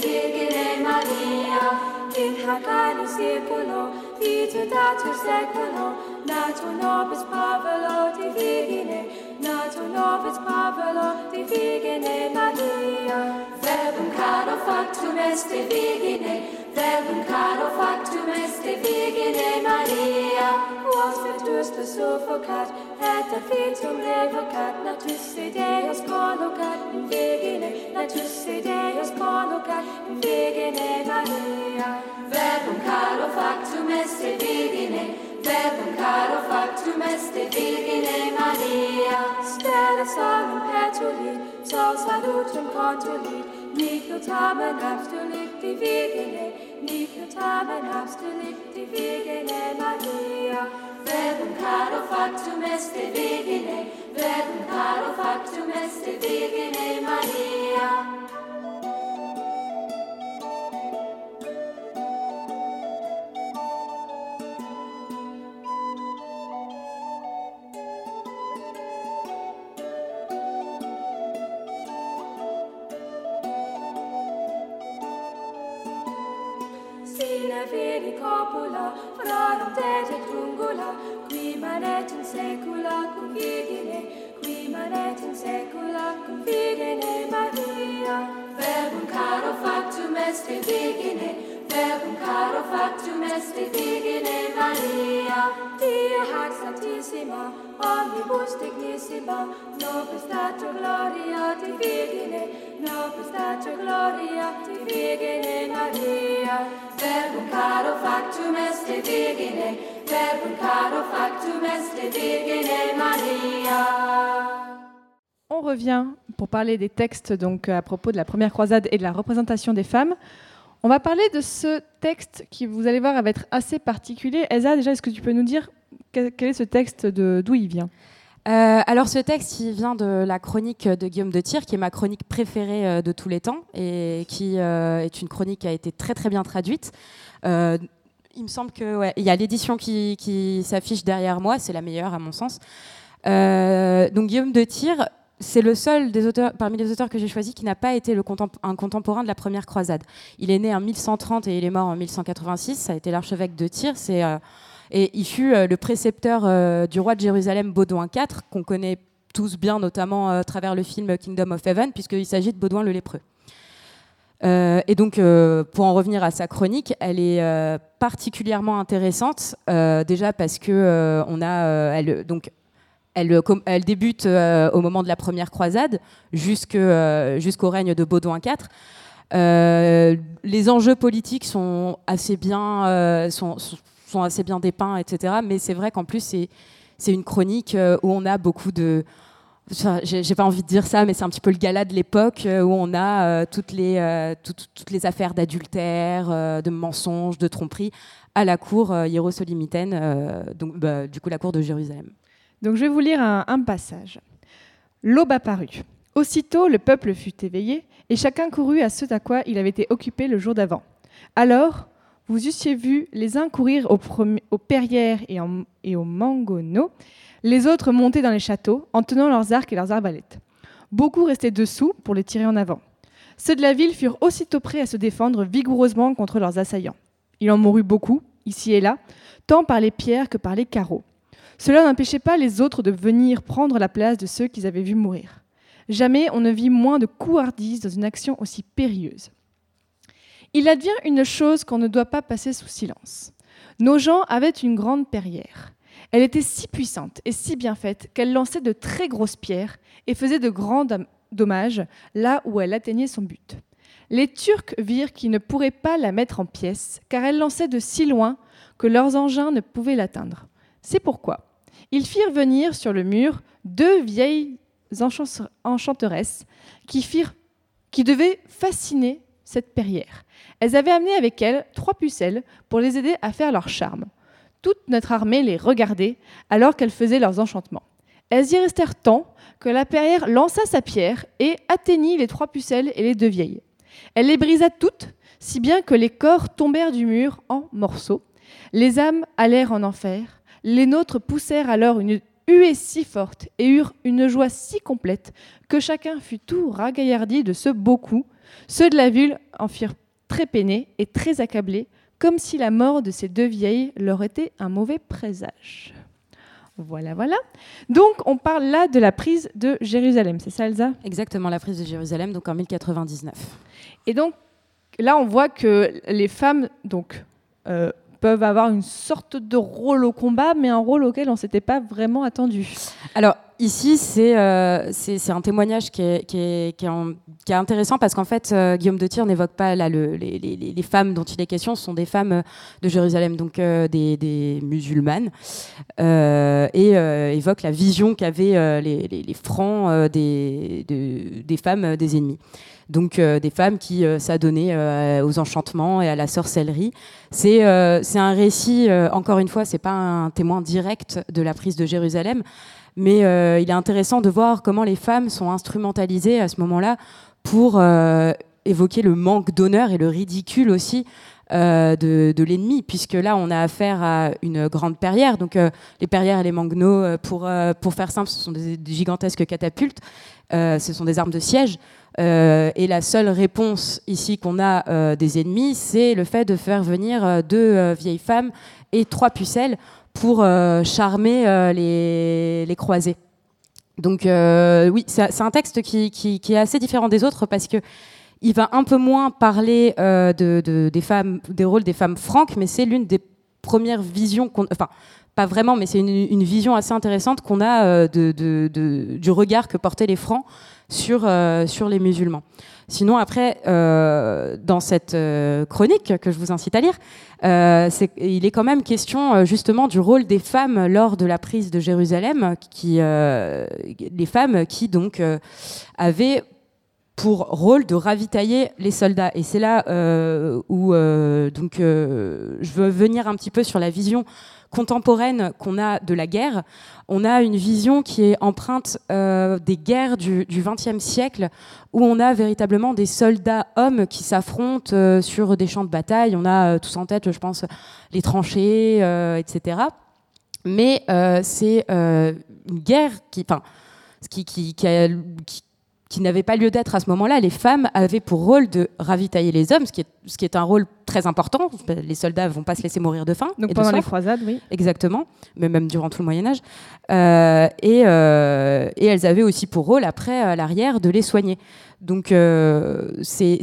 Virgine Maria, in hac circulo, vitutatur seculo, natum nobis pavolo, di Virgine, natum nobis pavolo, di Virgine Maria. Verbum caro factum est Virgine, verbum caro factum est Virgine Maria. Quos vetusta suffocat, et affitum revocat, natus Deus collocat in Virgine, natus Deus collocat in Virgine Maria. Verbum caro factum est Virgine, verbum caro factum est Virgine Maria. Stella solum petulit, sol salutum contulit, nihil tamen abstulit di Virgine, nihil tamen abstulit di Virgine Maria. Verbum caro factum est Virgine, verbum caro factum est Virgine Maria. On revient pour parler des textes donc à propos de la première croisade et de la représentation des femmes. On va parler de ce texte qui, vous allez voir, va être assez particulier. Elsa, déjà, est-ce que tu peux nous dire quel est ce texte, d'où il vient? Euh, alors ce texte, il vient de la chronique de Guillaume de Tyr, qui est ma chronique préférée euh, de tous les temps et qui euh, est une chronique qui a été très très bien traduite. Il me semble que ouais, il y a l'édition qui, qui s'affiche derrière moi, c'est la meilleure à mon sens. Donc Guillaume de Tyr, c'est le seul des auteurs, parmi les auteurs que j'ai choisi qui n'a pas été le un contemporain de la première croisade. Il est né en 1130 et il est mort en 1186. Ça a été l'archevêque de Tyr. C'est et il fut euh, le précepteur euh, du roi de Jérusalem Baudouin IV, qu'on connaît tous bien, notamment euh, à travers le film Kingdom of Heaven, puisqu'il s'agit de Baudouin le lépreux. Et donc, pour en revenir à sa chronique, elle est particulièrement intéressante, déjà parce que on a, donc, elle, débute au moment de la première croisade jusqu'au règne de Baudouin IV. Les enjeux politiques sont assez bien, sont assez bien dépeints, etc. Mais c'est vrai qu'en plus, c'est, une chronique euh, où on a beaucoup de, enfin, j'ai pas envie de dire ça, mais c'est un petit peu le gala de l'époque euh, où on a euh, toutes, les, euh, toutes, les affaires d'adultère, de mensonges, de tromperie à la cour hiérosolymitaine, euh, donc bah, du coup la cour de Jérusalem. Donc je vais vous lire un, un passage. L'aube apparut. Aussitôt le peuple fut éveillé, et chacun courut à ce à quoi il avait été occupé le jour d'avant. Alors vous eussiez vu les uns courir aux, perrières et aux mangonneaux, les autres monter dans les châteaux en tenant leurs arcs et leurs arbalètes. Beaucoup restaient dessous pour les tirer en avant. Ceux de la ville furent aussitôt prêts à se défendre vigoureusement contre leurs assaillants. Il en mourut beaucoup, ici et là, tant par les pierres que par les carreaux. Cela n'empêchait pas les autres de venir prendre la place de ceux qu'ils avaient vus mourir. Jamais on ne vit moins de couardise dans une action aussi périlleuse. Il advient une chose qu'on ne doit pas passer sous silence. Nos gens avaient une grande perrière. Elle était si puissante et si bien faite qu'elle lançait de très grosses pierres et faisait de grands dommages là où elle atteignait son but. Les Turcs virent qu'ils ne pourraient pas la mettre en pièces car elle lançait de si loin que leurs engins ne pouvaient l'atteindre. C'est pourquoi ils firent venir sur le mur deux vieilles enchan- enchanteresses qui, firent, qui devaient fasciner cette perrière. Elles avaient amené avec elles trois pucelles pour les aider à faire leur charme. Toute notre armée les regardait alors qu'elles faisaient leurs enchantements. Elles y restèrent tant que la perrière lança sa pierre et atteignit les trois pucelles et les deux vieilles. Elle les brisa toutes, si bien que les corps tombèrent du mur en morceaux. Les âmes allèrent en enfer. Les nôtres poussèrent alors une huée si forte et eurent une joie si complète que chacun fut tout ragaillardi de ce beau coup. Ceux de la ville en firent très peinés et très accablés, comme si la mort de ces deux vieilles leur était un mauvais présage. Voilà, voilà. Donc, on parle là de la prise de Jérusalem, c'est ça, Elsa? Exactement, la prise de Jérusalem, donc en 1099. Et donc, là, on voit que les femmes donc, euh, peuvent avoir une sorte de rôle au combat, mais un rôle auquel on ne s'était pas vraiment attendu. Alors ici, c'est euh, c'est un témoignage qui est, intéressant parce qu'en fait, euh, Guillaume de Tyr n'évoque pas les, femmes dont il est question, ce sont des femmes euh, de Jérusalem, donc des, musulmanes, et évoque la vision qu'avaient les, les- francs des, de- des femmes des ennemis. Donc des femmes qui s'adonnaient aux enchantements et à la sorcellerie. C'est un récit, encore une fois, c'est pas un témoin direct de la prise de Jérusalem, mais euh, il est intéressant de voir comment les femmes sont instrumentalisées à ce moment-là pour euh, évoquer le manque d'honneur et le ridicule aussi euh, de, l'ennemi, puisque là on a affaire à une grande perrière. Donc les perrières et les manguenots, euh, pour, faire simple, ce sont des, gigantesques catapultes, ce sont des armes de siège. Et la seule réponse ici qu'on a des ennemis, c'est le fait de faire venir deux vieilles femmes et trois pucelles pour euh, charmer euh, les, les croisés. Donc euh, oui, c'est un texte qui, qui- est assez différent des autres parce que il va un peu moins parler de, de- des femmes, des rôles des femmes franques, mais c'est l'une des premières visions enfin pas vraiment, mais c'est une, vision assez intéressante qu'on a du regard que portaient les francs sur, euh, sur les musulmans. Sinon, après, euh, dans cette euh, chronique que je vous incite à lire, il est quand même question justement du rôle des femmes lors de la prise de Jérusalem, qui, les femmes qui donc avaient pour rôle de ravitailler les soldats. Et c'est là où donc je veux venir un petit peu sur la vision contemporaine qu'on a de la guerre. On a une vision qui est empreinte euh, des guerres du XXe siècle, où on a véritablement des soldats hommes qui s'affrontent euh, sur des champs de bataille. On a euh, tous en tête, je pense, les tranchées, etc. Mais c'est une guerre qui, enfin, qui, qui, qui, qui- qui n'avait pas lieu d'être à ce moment-là. Les femmes avaient pour rôle de ravitailler les hommes, ce qui est, ce qui est un rôle très important. Les soldats ne vont pas se laisser mourir de faim. Donc et pendant les croisades, oui. Exactement, mais même durant tout le Moyen Âge. Euh, et, euh, et elles avaient aussi pour rôle, après, à l'arrière, de les soigner. Donc euh, c'est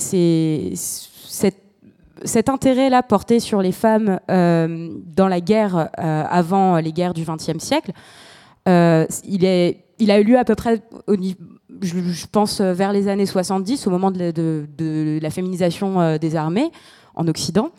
cet, intérêt-là porté sur les femmes euh, dans la guerre euh, avant les guerres du XXe siècle, euh, il, est, il a eu lieu à peu près au niveau je, pense euh, vers les années 70, au moment de la, féminisation euh, des armées en Occident.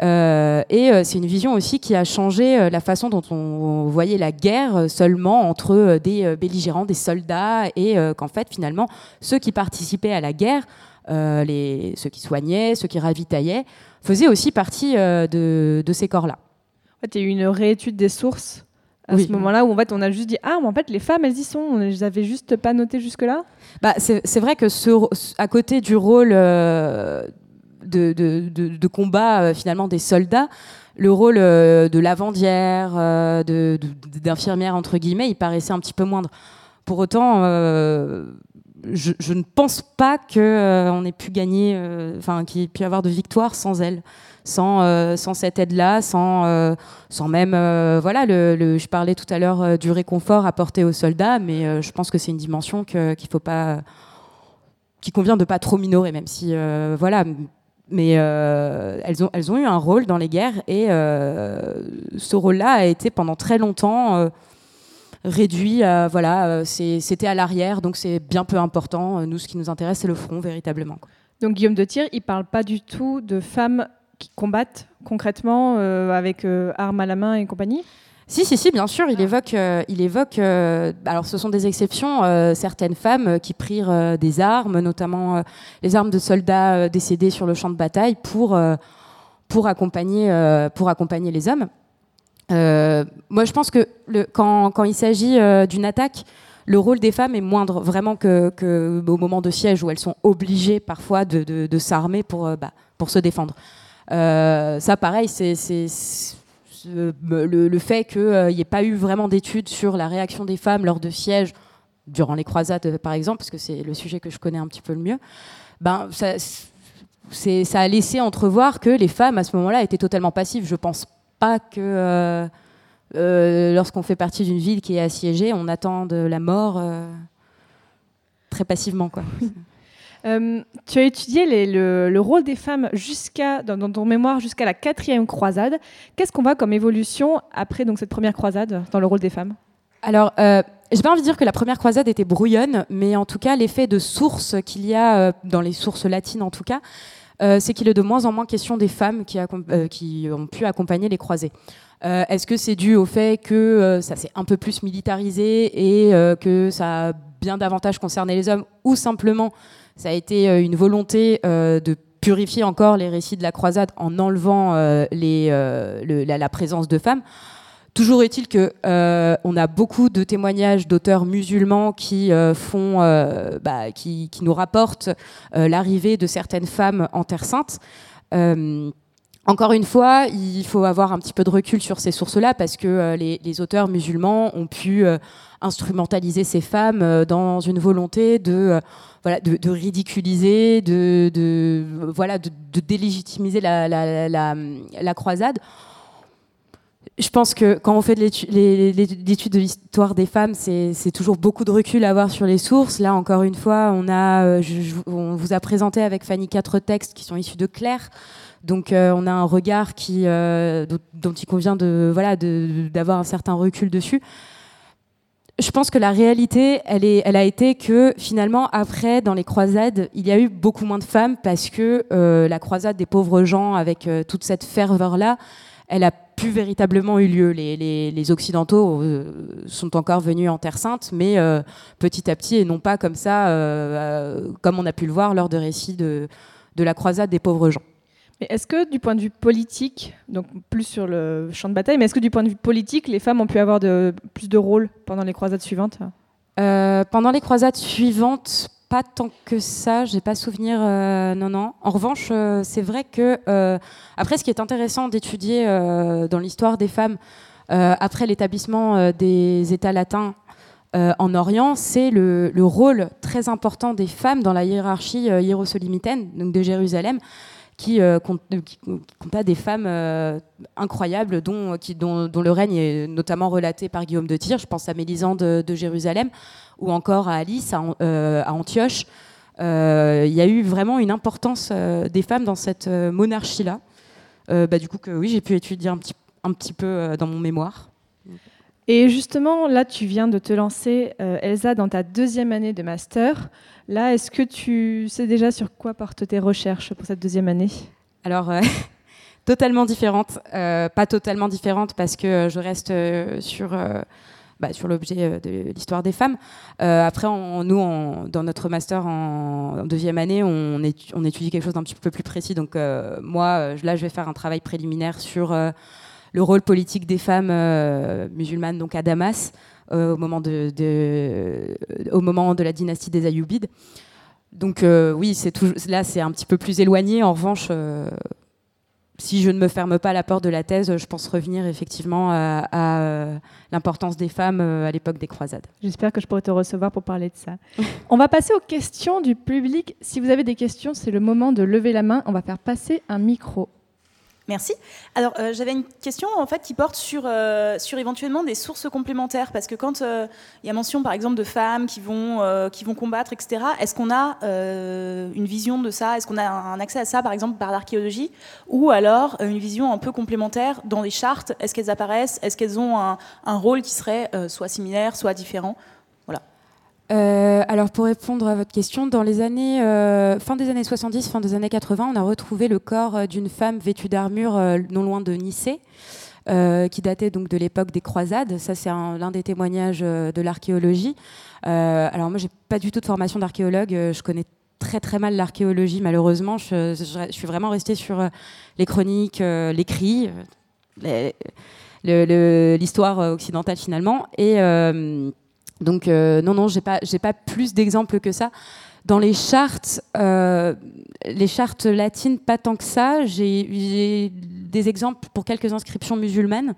Euh, et c'est une vision aussi qui a changé la façon dont on, voyait la guerre seulement entre des belligérants, des soldats, et qu'en fait, finalement, ceux qui participaient à la guerre, ceux qui soignaient, ceux qui ravitaillaient, faisaient aussi partie de, ces corps-là. En fait, il y a eu une réétude des sources à ce moment-là où en fait on a juste dit ah mais en fait les femmes elles y sont on les avait juste pas notées jusque là bah, c'est vrai que ce, à côté du rôle de, de, combat euh, finalement des soldats, le rôle euh, de lavandière, euh, d'infirmière entre guillemets, il paraissait un petit peu moindre. Pour autant, je, ne pense pas qu'on ait pu gagner, enfin qu'il ait pu avoir de victoire sans elle. Sans, sans, cette aide-là, sans, sans même, voilà, le, je parlais tout à l'heure du réconfort apporté aux soldats, mais je pense que c'est une dimension qu'il faut pas, qui convient de pas trop minorer, même si, voilà, mais euh, elles, ont, elles ont eu un rôle dans les guerres et euh, ce rôle-là a été pendant très longtemps euh, réduit. voilà, c'était à l'arrière, donc c'est bien peu important. Nous, ce qui nous intéresse, c'est le front véritablement. Donc Guillaume de Tyr, il parle pas du tout de femmes qui combattent concrètement avec armes à la main et compagnie si, si, si, bien sûr, il évoque, euh, il évoque euh, alors ce sont des exceptions, euh, certaines femmes qui prirent des armes, notamment les armes de soldats décédés sur le champ de bataille, pour, pour, accompagner, pour accompagner les hommes. moi, je pense que le, quand, quand, il s'agit d'une attaque, le rôle des femmes est moindre vraiment que, que, au moment de siège où elles sont obligées parfois de, de, de s'armer pour, bah, pour se défendre. Ça, pareil, c'est le, fait qu'il n'y euh, ait pas eu vraiment d'études sur la réaction des femmes lors de sièges durant les croisades, euh, par exemple, parce que c'est le sujet que je connais un petit peu le mieux, ben, ça, a laissé entrevoir que les femmes, à ce moment-là, étaient totalement passives. Je ne pense pas que euh, lorsqu'on fait partie d'une ville qui est assiégée, on attend la mort très passivement. Quoi. Euh, tu as étudié le, rôle des femmes jusqu'à, dans, ton mémoire jusqu'à la quatrième croisade. Qu'est-ce qu'on voit comme évolution après donc, cette première croisade dans le rôle des femmes? Alors, euh, j'ai pas envie de dire que la première croisade était brouillonne, mais en tout cas, l'effet de source qu'il y a, euh, dans les sources latines en tout cas, euh, c'est qu'il est de moins en moins question des femmes qui, ont pu accompagner les croisés. Est-ce que c'est dû au fait que ça s'est un peu plus militarisé et que ça a bien davantage concerné les hommes, ou simplement ça a été euh, une volonté euh, de purifier encore les récits de la croisade en enlevant euh, la, présence de femmes. Toujours est-il que on a beaucoup de témoignages d'auteurs musulmans qui font, bah, qui, nous rapportent l'arrivée de certaines femmes en Terre Sainte. Encore une fois, il faut avoir un petit peu de recul sur ces sources-là parce que les, les, auteurs musulmans ont pu instrumentaliser ces femmes dans une volonté de de, ridiculiser, de, voilà, de, délégitimiser la, croisade. Je pense que quand on fait de l'étude de l'histoire des femmes, c'est toujours beaucoup de recul à avoir sur les sources. Là, encore une fois, on, a, euh, on vous a présenté avec Fanny quatre textes qui sont issus de Claire. Donc, euh, on a un regard qui, euh, dont, il convient de voilà d'avoir un certain recul dessus je pense que la réalité, elle, a été que finalement, après, dans les croisades, il y a eu beaucoup moins de femmes parce que euh, la croisade des pauvres gens, avec euh, toute cette ferveur-là, elle a plus véritablement eu lieu. Les, Occidentaux euh, sont encore venus en Terre Sainte, mais petit à petit, et non pas comme ça, comme on a pu le voir lors de récits de la croisade des pauvres gens. Mais est-ce que du point de vue politique, donc plus sur le champ de bataille, mais est-ce que du point de vue politique, les femmes ont pu avoir plus de rôle pendant les croisades suivantes? Euh, Pendant les croisades suivantes, pas tant que ça, j'ai pas souvenir. Euh, non, non. En revanche, euh, c'est vrai que après, ce qui est intéressant d'étudier dans l'histoire des femmes après l'établissement des États latins. en Orient, c'est le, le, rôle très important des femmes dans la hiérarchie hiérosolymitaine, donc de Jérusalem, qui, euh, compte, euh, des femmes euh, incroyables dont, qui, le règne est notamment relaté par Guillaume de Tyr. Je pense à Mélisande de, Jérusalem ou encore à Alice à, Antioche. Il y a eu vraiment une importance des femmes dans cette monarchie-là. Bah, du coup, que oui, j'ai pu étudier un petit peu dans mon mémoire. Et justement, là, tu viens de te lancer, Elsa, dans ta deuxième année de master. Là, est-ce que tu sais déjà sur quoi portent tes recherches pour cette deuxième année? Alors, euh, totalement différente. Euh, pas totalement différente parce que je reste euh, sur, euh, bah, sur l'objet de l'histoire des femmes. Après, nous, dans notre master en, deuxième année, on, étu- on étudie quelque chose d'un petit peu plus précis. Donc, moi, là, je vais faire un travail préliminaire sur le rôle politique des femmes musulmanes donc à Damas au, moment de, de- au moment de la dynastie des Ayyubides. Donc euh, oui, toujours- là c'est un petit peu plus éloigné. En revanche, euh, si je ne me ferme pas la porte de la thèse, je pense revenir effectivement à, à, euh, l'importance des femmes euh, à l'époque des croisades. J'espère que je pourrai te recevoir pour parler de ça. On va passer aux questions du public. Si vous avez des questions, c'est le moment de lever la main. On va faire passer un micro. Merci. Alors, euh, j'avais une question en fait qui porte sur, euh, sur éventuellement des sources complémentaires, parce que quand euh, il y a mention par exemple de femmes qui vont, qui vont combattre, etc., est-ce qu'on a une vision de ça? Est-ce qu'on a un accès à ça par exemple par l'archéologie? Ou alors une vision un peu complémentaire dans les chartes? Est-ce qu'elles apparaissent? Est-ce qu'elles ont un, un rôle qui serait soit similaire, soit différent? Euh, alors pour répondre à votre question, dans les années euh, fin des années 70, fin des années 80, on a retrouvé le corps euh, d'une femme vêtue d'armure non loin de Nicée. qui datait donc de l'époque des croisades. Ça, c'est un- l'un des témoignages de l'archéologie. Alors moi, j'ai pas du tout de formation d'archéologue. Je connais très très mal l'archéologie, malheureusement. Je, je- suis vraiment restée sur les chroniques, l'écrit, l'histoire occidentale finalement. Et donc euh, non, non, j'ai pas, pas plus d'exemples que ça. Dans les chartes, euh, les chartes latines, pas tant que ça. J'ai, des exemples pour quelques inscriptions musulmanes.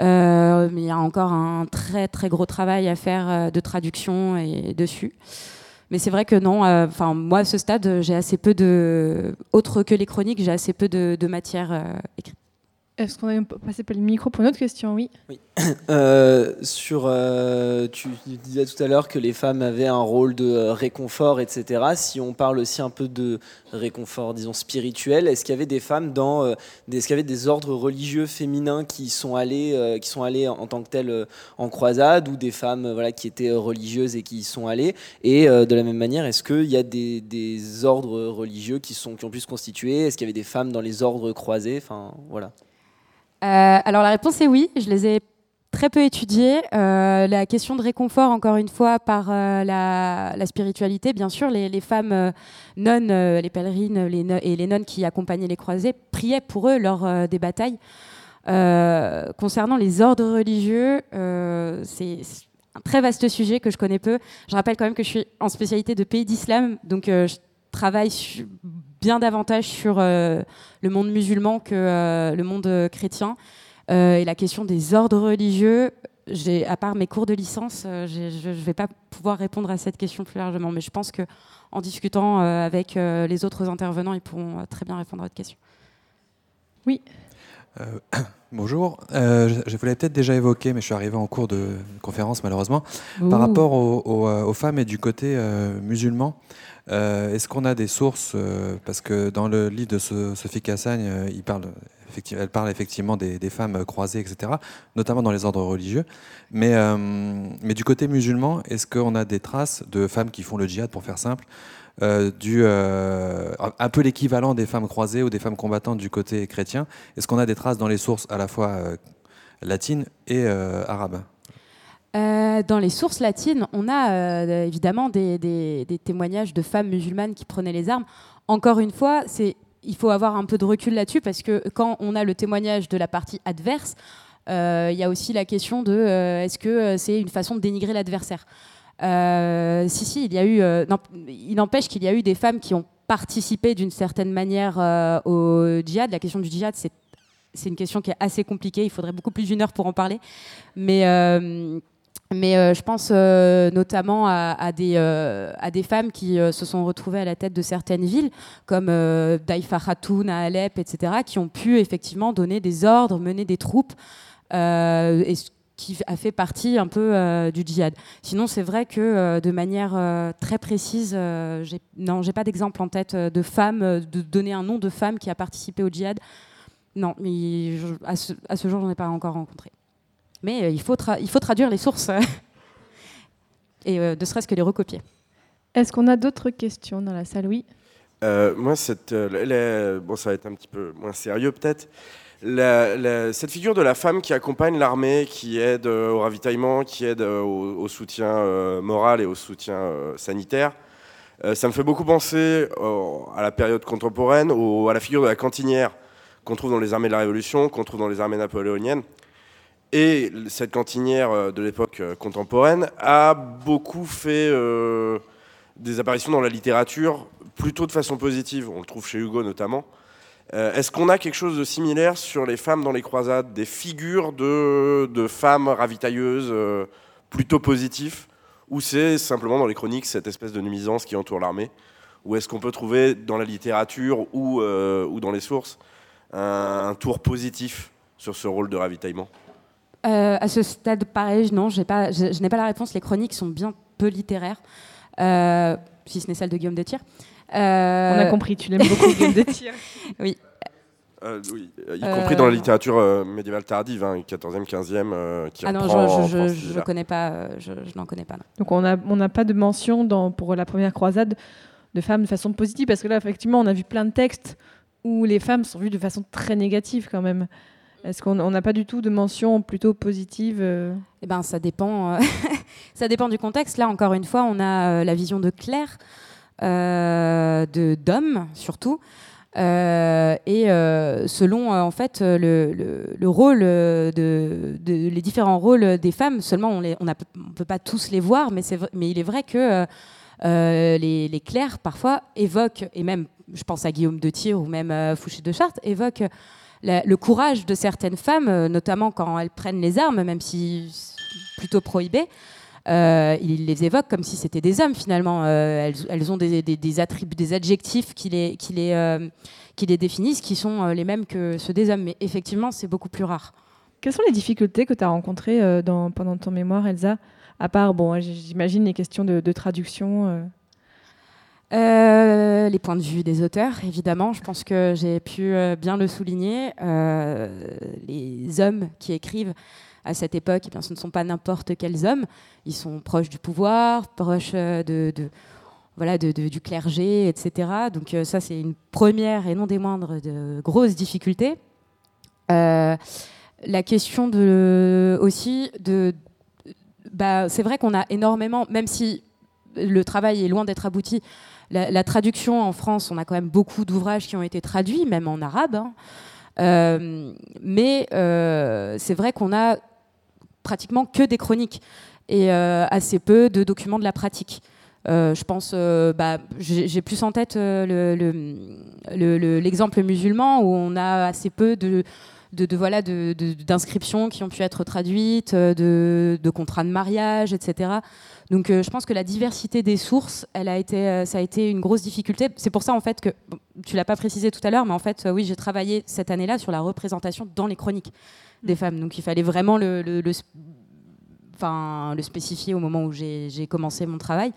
Euh, mais il y a encore un très très gros travail à faire de traduction dessus. Mais c'est vrai que non. moi à ce stade, j'ai assez peu de, autre que les chroniques, j'ai assez peu de, de matière écrite. Est-ce qu'on a passé par le micro pour une autre question? Oui. Euh, sur, euh, tu disais tout à l'heure que les femmes avaient un rôle de euh, réconfort, etc. Si on parle aussi un peu de réconfort, disons spirituel, est-ce qu'il y avait des femmes dans, est-ce qu'il y avait des ordres religieux féminins qui sont allés, qui sont allés en tant que tels euh, en croisade, ou des femmes, voilà, qui étaient religieuses et qui y sont allées? Et de la même manière, est-ce qu'il y a des, des ordres religieux qui sont, qui ont pu se constituer? Est-ce qu'il y avait des femmes dans les ordres croisés? Enfin, voilà. Euh, alors la réponse est oui, je les ai très peu étudiées. Euh, la question de réconfort, encore une fois, par euh, la, spiritualité, bien sûr, les, femmes nonnes, les pèlerines et les nonnes qui accompagnaient les croisés priaient pour eux lors des batailles. Concernant les ordres religieux, c'est un très vaste sujet que je connais peu. Je rappelle quand même que je suis en spécialité de pays d'islam, donc je travaille bien davantage sur euh, le monde musulman que euh, le monde euh, chrétien. Et la question des ordres religieux, à part mes cours de licence, je ne vais pas pouvoir répondre à cette question plus largement. Mais je pense que en discutant avec les autres intervenants, ils pourront très bien répondre à votre question. Oui. Euh, bonjour. Euh, je, vous l'avais peut-être déjà évoqué, mais je suis arrivé en cours de conférence malheureusement. Par rapport aux, aux, euh, aux femmes et du côté euh, musulman, est-ce qu'on a des sources Parce que dans le livre de So- Sophie Cassagne, il parle, effecti- elle parle effectivement des, des femmes croisées, etc., notamment dans les ordres religieux. Mais, mais du côté musulman, est-ce qu'on a des traces de femmes qui font le djihad, pour faire simple euh, du, euh, un peu l'équivalent des femmes croisées ou des femmes combattantes du côté chrétien. Est-ce qu'on a des traces dans les sources à la fois euh, latines et arabes? Dans les sources latines, on a évidemment des, témoignages de femmes musulmanes qui prenaient les armes. Encore une fois, il faut avoir un peu de recul là-dessus parce que quand on a le témoignage de la partie adverse, il y a aussi la question de est-ce que c'est une façon de dénigrer l'adversaire? Euh, il y euh, n'empêche qu'il y a eu des femmes qui ont participé d'une certaine manière euh, au djihad. La question du djihad, c'est une question qui est assez compliquée. Il faudrait beaucoup plus d'une heure pour en parler. Mais, je pense notamment à, des, femmes qui se sont retrouvées à la tête de certaines villes, comme Daifa Khatoun à Alep, etc., qui ont pu effectivement donner des ordres, mener des troupes, qui a fait partie un peu euh, du djihad. Sinon, c'est vrai que euh, de manière euh, très précise, euh, non, j'ai pas d'exemple en tête de femmes, euh, de donner un nom de femme qui a participé au djihad. Non, mais je- à, ce, à ce jour, j'en ai pas encore rencontré. Mais euh, il, faut tra- il faut traduire les sources et euh, ne serait-ce que les recopier. Est-ce qu'on a d'autres questions dans la salle? Oui. Euh, moi, cette, euh, bon, ça va être un petit peu moins sérieux peut-être. Cette figure de la femme qui accompagne l'armée, qui aide au ravitaillement, qui aide au, soutien moral et au soutien sanitaire, ça me fait beaucoup penser à la période contemporaine, à la figure de la cantinière qu'on trouve dans les armées de la Révolution, qu'on trouve dans les armées napoléoniennes. Et cette cantinière de l'époque contemporaine a beaucoup fait des apparitions dans la littérature plutôt de façon positive. On le trouve chez Hugo notamment. Euh, est-ce qu'on a quelque chose de similaire sur les femmes dans les croisades, des figures de, femmes ravitailleuses euh, plutôt positives, ou c'est simplement dans les chroniques cette espèce de nuisance qui entoure l'armée Ou est-ce qu'on peut trouver dans la littérature ou, euh, ou dans les sources un, tour positif sur ce rôle de ravitaillement? À ce stade, pareil, non, je, n'ai pas la réponse. Les chroniques sont bien peu littéraires, si ce n'est celle de Guillaume de Tyr. Euh, On a compris, tu l'aimes beaucoup, Guillaume de Tyr. oui. Euh, oui, y compris dans la littérature médiévale tardive, 14e, 15e, qui Ah non, je ne connais pas, je, n'en connais pas. Donc on n'a on pas de mention dans, pour la première croisade de femmes de façon positive, parce que là, effectivement, on a vu plein de textes où les femmes sont vues de façon très négative quand même. Est-ce qu'on n'a pas du tout de mention plutôt positive Eh ben, ça dépend. ça dépend du contexte. Là, encore une fois, on a la vision de Claire, euh, de d'hommes surtout. Euh, et euh, selon en fait le, le, rôle de, les différents rôles des femmes, seulement on ne on peut pas tous les voir, mais, mais il est vrai que les, les, clercs parfois évoquent, et même je pense à Guillaume de Thiers ou même Fouché de Chartres, évoquent le courage de certaines femmes, notamment quand elles prennent les armes, même si plutôt prohibées. Euh, il les évoque comme si c'était des hommes finalement. Euh, elles, ont des, attributs, des adjectifs qui les, qui les, euh, qui les définissent, qui sont les mêmes que ceux des hommes. Mais effectivement, c'est beaucoup plus rare. Quelles sont les difficultés que tu as rencontrées dans, pendant ton mémoire, Elsa? À part, bon, j'imagine les questions de, de traduction. les points de vue des auteurs, évidemment, je pense que j'ai pu bien le souligner. les hommes qui écrivent à cette époque, eh bien, ce ne sont pas n'importe quels hommes. Ils sont proches du pouvoir, proches euh, de, voilà, du clergé, etc. Donc euh, ça, c'est une première et non des moindres de grosses difficultés. Euh, la question aussi de... Bah, c'est vrai qu'on a énormément, même si le travail est loin d'être abouti, la, traduction en France, on a quand même beaucoup d'ouvrages qui ont été traduits, même en arabe. Hein. mais c'est vrai qu'on a pratiquement que des chroniques et euh, assez peu de documents de la pratique. Euh, je pense, euh, bah, j'ai plus en tête l'exemple le, musulman où on a assez peu de, de, voilà d'inscriptions qui ont pu être traduites, de, contrats de mariage, etc. Donc je pense que la diversité des sources, ça a été une grosse difficulté. C'est pour ça en fait que tu l'as pas précisé tout à l'heure, mais en fait oui, j'ai travaillé cette année-là sur la représentation dans les chroniques des femmes. Donc il fallait vraiment le, le, enfin, le spécifier au moment où j'ai commencé mon travail,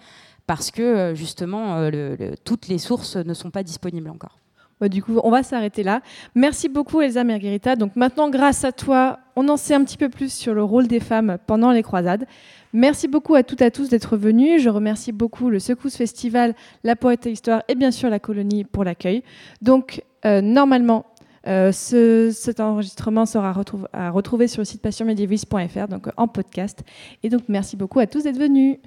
parce que euh, justement, euh, toutes les sources ne sont pas disponibles encore. du coup, on va s'arrêter là. Merci beaucoup, Elsa Margherita. Donc maintenant, grâce à toi, on en sait un petit peu plus sur le rôle des femmes pendant les croisades. Merci beaucoup à toutes et à tous d'être venus. Je remercie beaucoup le Secousse Festival, la Poète et Histoire et bien sûr la colonie pour l'accueil. Donc, euh, normalement, euh, cet enregistrement sera à retrouver sur le site passionmédiéviste.fr, donc en podcast. Et donc, merci beaucoup à tous d'être venus.